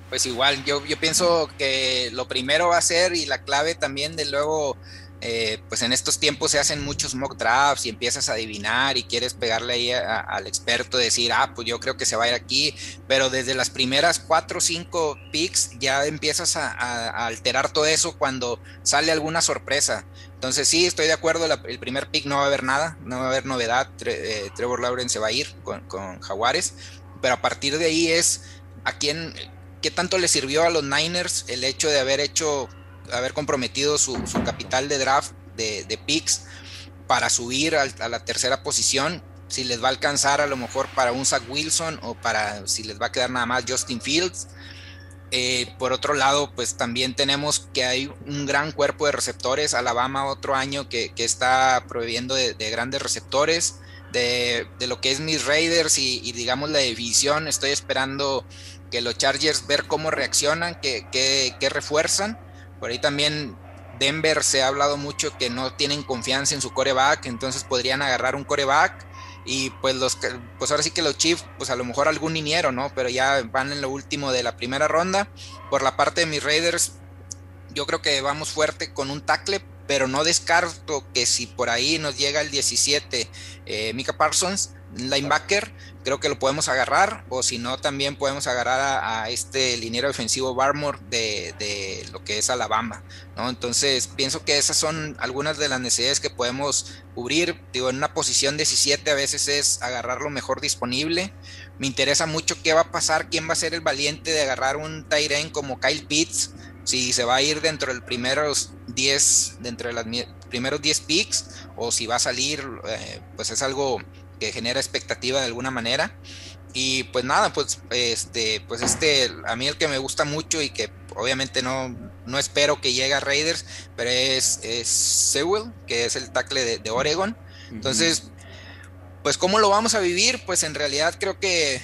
Pues igual, yo, yo pienso que lo primero va a ser y la clave también de luego eh, pues en estos tiempos se hacen muchos mock drafts y empiezas a adivinar y quieres pegarle ahí a, al experto, decir, ah, pues yo creo que se va a ir aquí, pero desde las primeras cuatro o cinco picks ya empiezas a, a, alterar todo eso cuando sale alguna sorpresa. Entonces sí, estoy de acuerdo, el primer pick no va a haber nada, no va a haber novedad, eh, Trevor Lawrence se va a ir con, con Jaguares, pero a partir de ahí es a quién, qué tanto le sirvió a los Niners el hecho de haber hecho haber comprometido su, su capital de draft de, de picks para subir a, la tercera posición. Si les va a alcanzar a lo mejor para un Zach Wilson o para si les va a quedar nada más Justin Fields. Eh, por otro lado, pues también tenemos que hay un gran cuerpo de receptores. Alabama otro año que, que está prohibiendo de, de, grandes receptores. De, de, lo que es mis Raiders y, y, digamos la división, estoy esperando que los Chargers ver cómo reaccionan, que, que, que refuerzan por ahí también Denver se ha hablado mucho que no tienen confianza en su coreback, entonces podrían agarrar un coreback y pues los pues ahora sí que los Chiefs, pues a lo mejor algún iniero, ¿no? Pero ya van en lo último de la primera ronda. Por la parte de mis Raiders, yo creo que vamos fuerte con un tackle, pero no descarto que si por ahí nos llega el 17 eh, Mika Parsons, linebacker, creo que lo podemos agarrar, o si no, también podemos agarrar a, este liniero defensivo Barmore de, de, lo que es Alabama, ¿no? Entonces, pienso que esas son algunas de las necesidades que podemos cubrir. Digo, en una posición 17 a veces es agarrar lo mejor disponible. Me interesa mucho qué va a pasar, quién va a ser el valiente de agarrar un Tyren como Kyle Pitts si se va a ir dentro de los primeros 10, dentro de los primeros 10 picks, o si va a salir, eh, pues es algo que genera expectativa de alguna manera. Y pues nada, pues este, pues este, a mí el que me gusta mucho y que obviamente no, no espero que llegue a Raiders, pero es, es Sewell, que es el tackle de, Oregon. Entonces, pues ¿cómo lo vamos a vivir? Pues en realidad creo que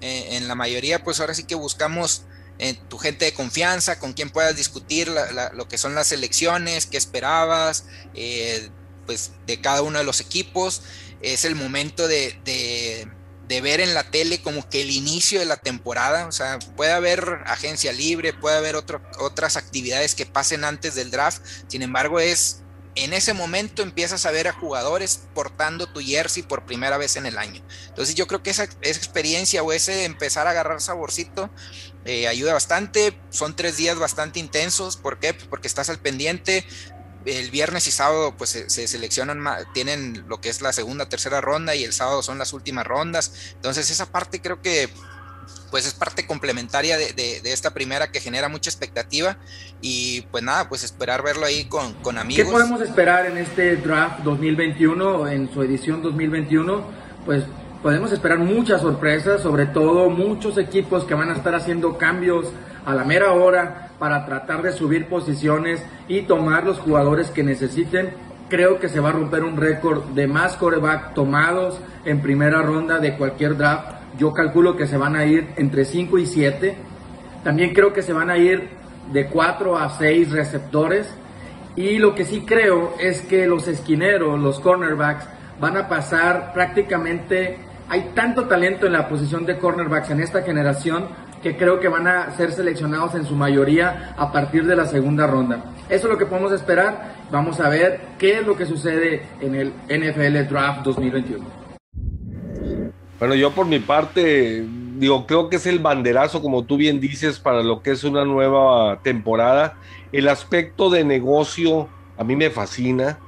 eh, en la mayoría, pues ahora sí que buscamos eh, tu gente de confianza, con quien puedas discutir lo que son las elecciones, qué esperabas, eh, pues de cada uno de los equipos. Es el momento de de ver en la tele como que el inicio de la temporada, o sea, puede haber agencia libre, puede haber otras actividades que pasen antes del draft, sin embargo es en ese momento empiezas a ver a jugadores portando tu jersey por primera vez en el año. Entonces yo creo que esa, experiencia o ese empezar a agarrar saborcito eh, ayuda bastante. Son tres días bastante intensos. ¿Por qué? Porque estás al pendiente el viernes y sábado pues se, seleccionan, tienen lo que es la segunda, tercera ronda y el sábado son las últimas rondas. Entonces esa parte creo que pues es parte complementaria de, esta primera que genera mucha expectativa y pues nada, pues esperar verlo ahí con, con amigos. ¿Qué podemos esperar en este draft 2021, en su edición 2021? Pues podemos esperar muchas sorpresas, sobre todo muchos equipos que van a estar haciendo cambios a la mera hora para tratar de subir posiciones y tomar los jugadores que necesiten. Creo que se va a romper un récord de más coreback tomados en primera ronda de cualquier draft. Yo calculo que se van a ir entre 5 y 7. También creo que se van a ir de 4 a 6 receptores. Y lo que sí creo es que los esquineros, los cornerbacks, van a pasar prácticamente... Hay tanto talento en la posición de cornerbacks en esta generación que creo que van a ser seleccionados en su mayoría a partir de la segunda ronda. Eso es lo que podemos esperar. Vamos a ver qué es lo que sucede en el NFL Draft 2021. Bueno, yo por mi parte, digo, creo que es el banderazo, como tú bien dices, para lo que es una nueva temporada. El aspecto de negocio a mí me fascina.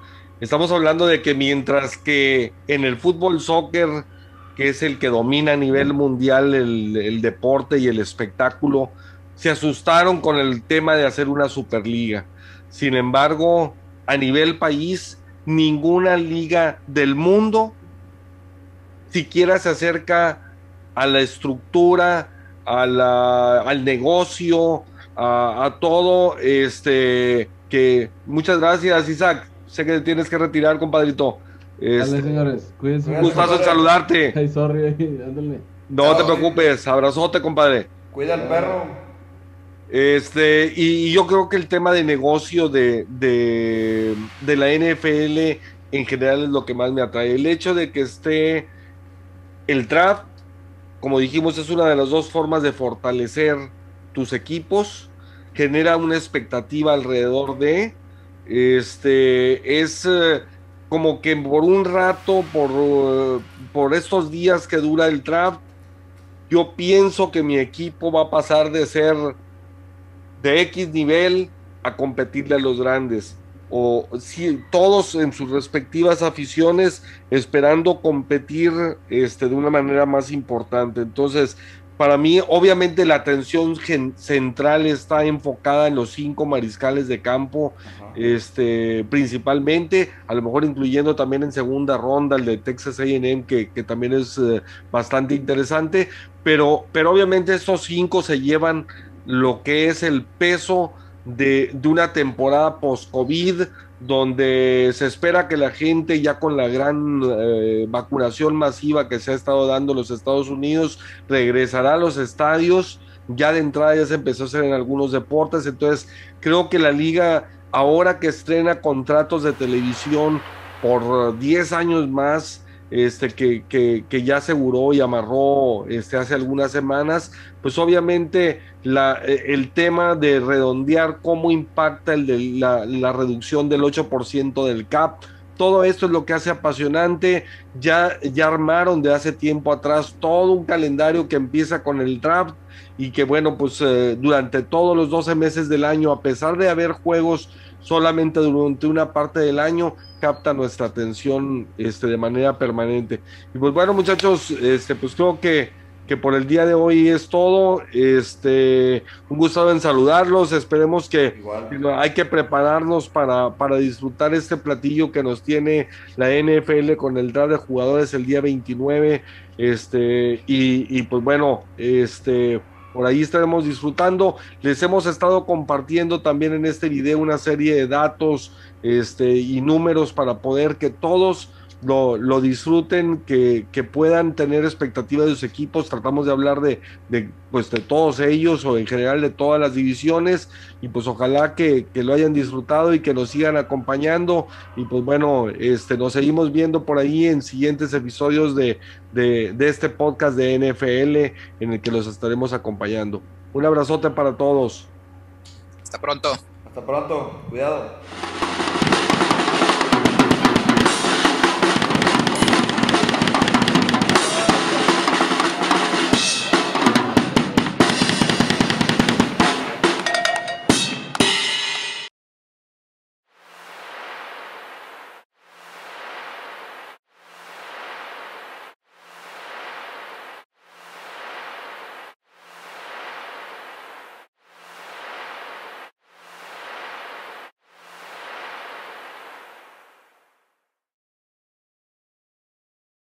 Estamos hablando de que mientras que en el fútbol soccer que es el que domina a nivel mundial el, deporte y el espectáculo, se asustaron con el tema de hacer una superliga. Sin embargo, a nivel país, ninguna liga del mundo siquiera se acerca a la estructura, a la, al negocio, a, a, todo, este, que muchas gracias Isaac, sé que tienes que retirar, compadrito. Este, señores. Cuídense. Un gustazo en saludarte. Ay, sorry, ándale. No te preocupes, abrazote, compadre. Cuida al perro. Este, y, yo creo que el tema de negocio de, de, de, la NFL en general es lo que más me atrae. El hecho de que esté el draft, como dijimos, es una de las dos formas de fortalecer tus equipos, genera una expectativa alrededor de, este, es eh, como que por un rato, por, por estos días que dura el draft, yo pienso que mi equipo va a pasar de ser de X nivel a competirle a los grandes. O si todos en sus respectivas aficiones esperando competir este, de una manera más importante. Entonces, para mí, obviamente, la atención central está enfocada en los cinco mariscales de campo, este, principalmente, a lo mejor incluyendo también en segunda ronda el de Texas AM, que, que también es eh, bastante interesante, pero, pero obviamente estos cinco se llevan lo que es el peso de, de una temporada post-COVID, donde se espera que la gente ya con la gran eh, vacunación masiva que se ha estado dando en los Estados Unidos regresará a los estadios. Ya de entrada ya se empezó a hacer en algunos deportes, entonces creo que la liga ahora que estrena contratos de televisión por 10 años más, este, que, que, ya aseguró y amarró este, hace algunas semanas, pues obviamente eh, el tema de redondear cómo impacta la reducción del 8% del CAP, todo esto es lo que hace apasionante. Ya, ya armaron de hace tiempo atrás todo un calendario que empieza con el draft y que bueno, pues eh, durante todos los 12 meses del año, a pesar de haber juegos solamente durante una parte del año, capta nuestra atención este, de manera permanente. Y pues bueno, muchachos, este, pues creo que, que por el día de hoy es todo. Este, un gusto en saludarlos. Esperemos que hay que prepararnos para, para, disfrutar este platillo que nos tiene la NFL con el draft de jugadores el día 29. Este, y, y pues bueno, este por ahí estaremos disfrutando. Les hemos estado compartiendo también en este video una serie de datos este, y números para poder que todos lo, disfruten, que, puedan tener expectativa de sus equipos. Tratamos de hablar de, pues, de todos ellos o en general de todas las divisiones y pues ojalá que, lo hayan disfrutado y que nos sigan acompañando y pues bueno, este, nos seguimos viendo por ahí en siguientes episodios de, de, de este podcast de NFL en el que los estaremos acompañando. Un abrazote para todos. Hasta pronto. Hasta pronto. Cuidado.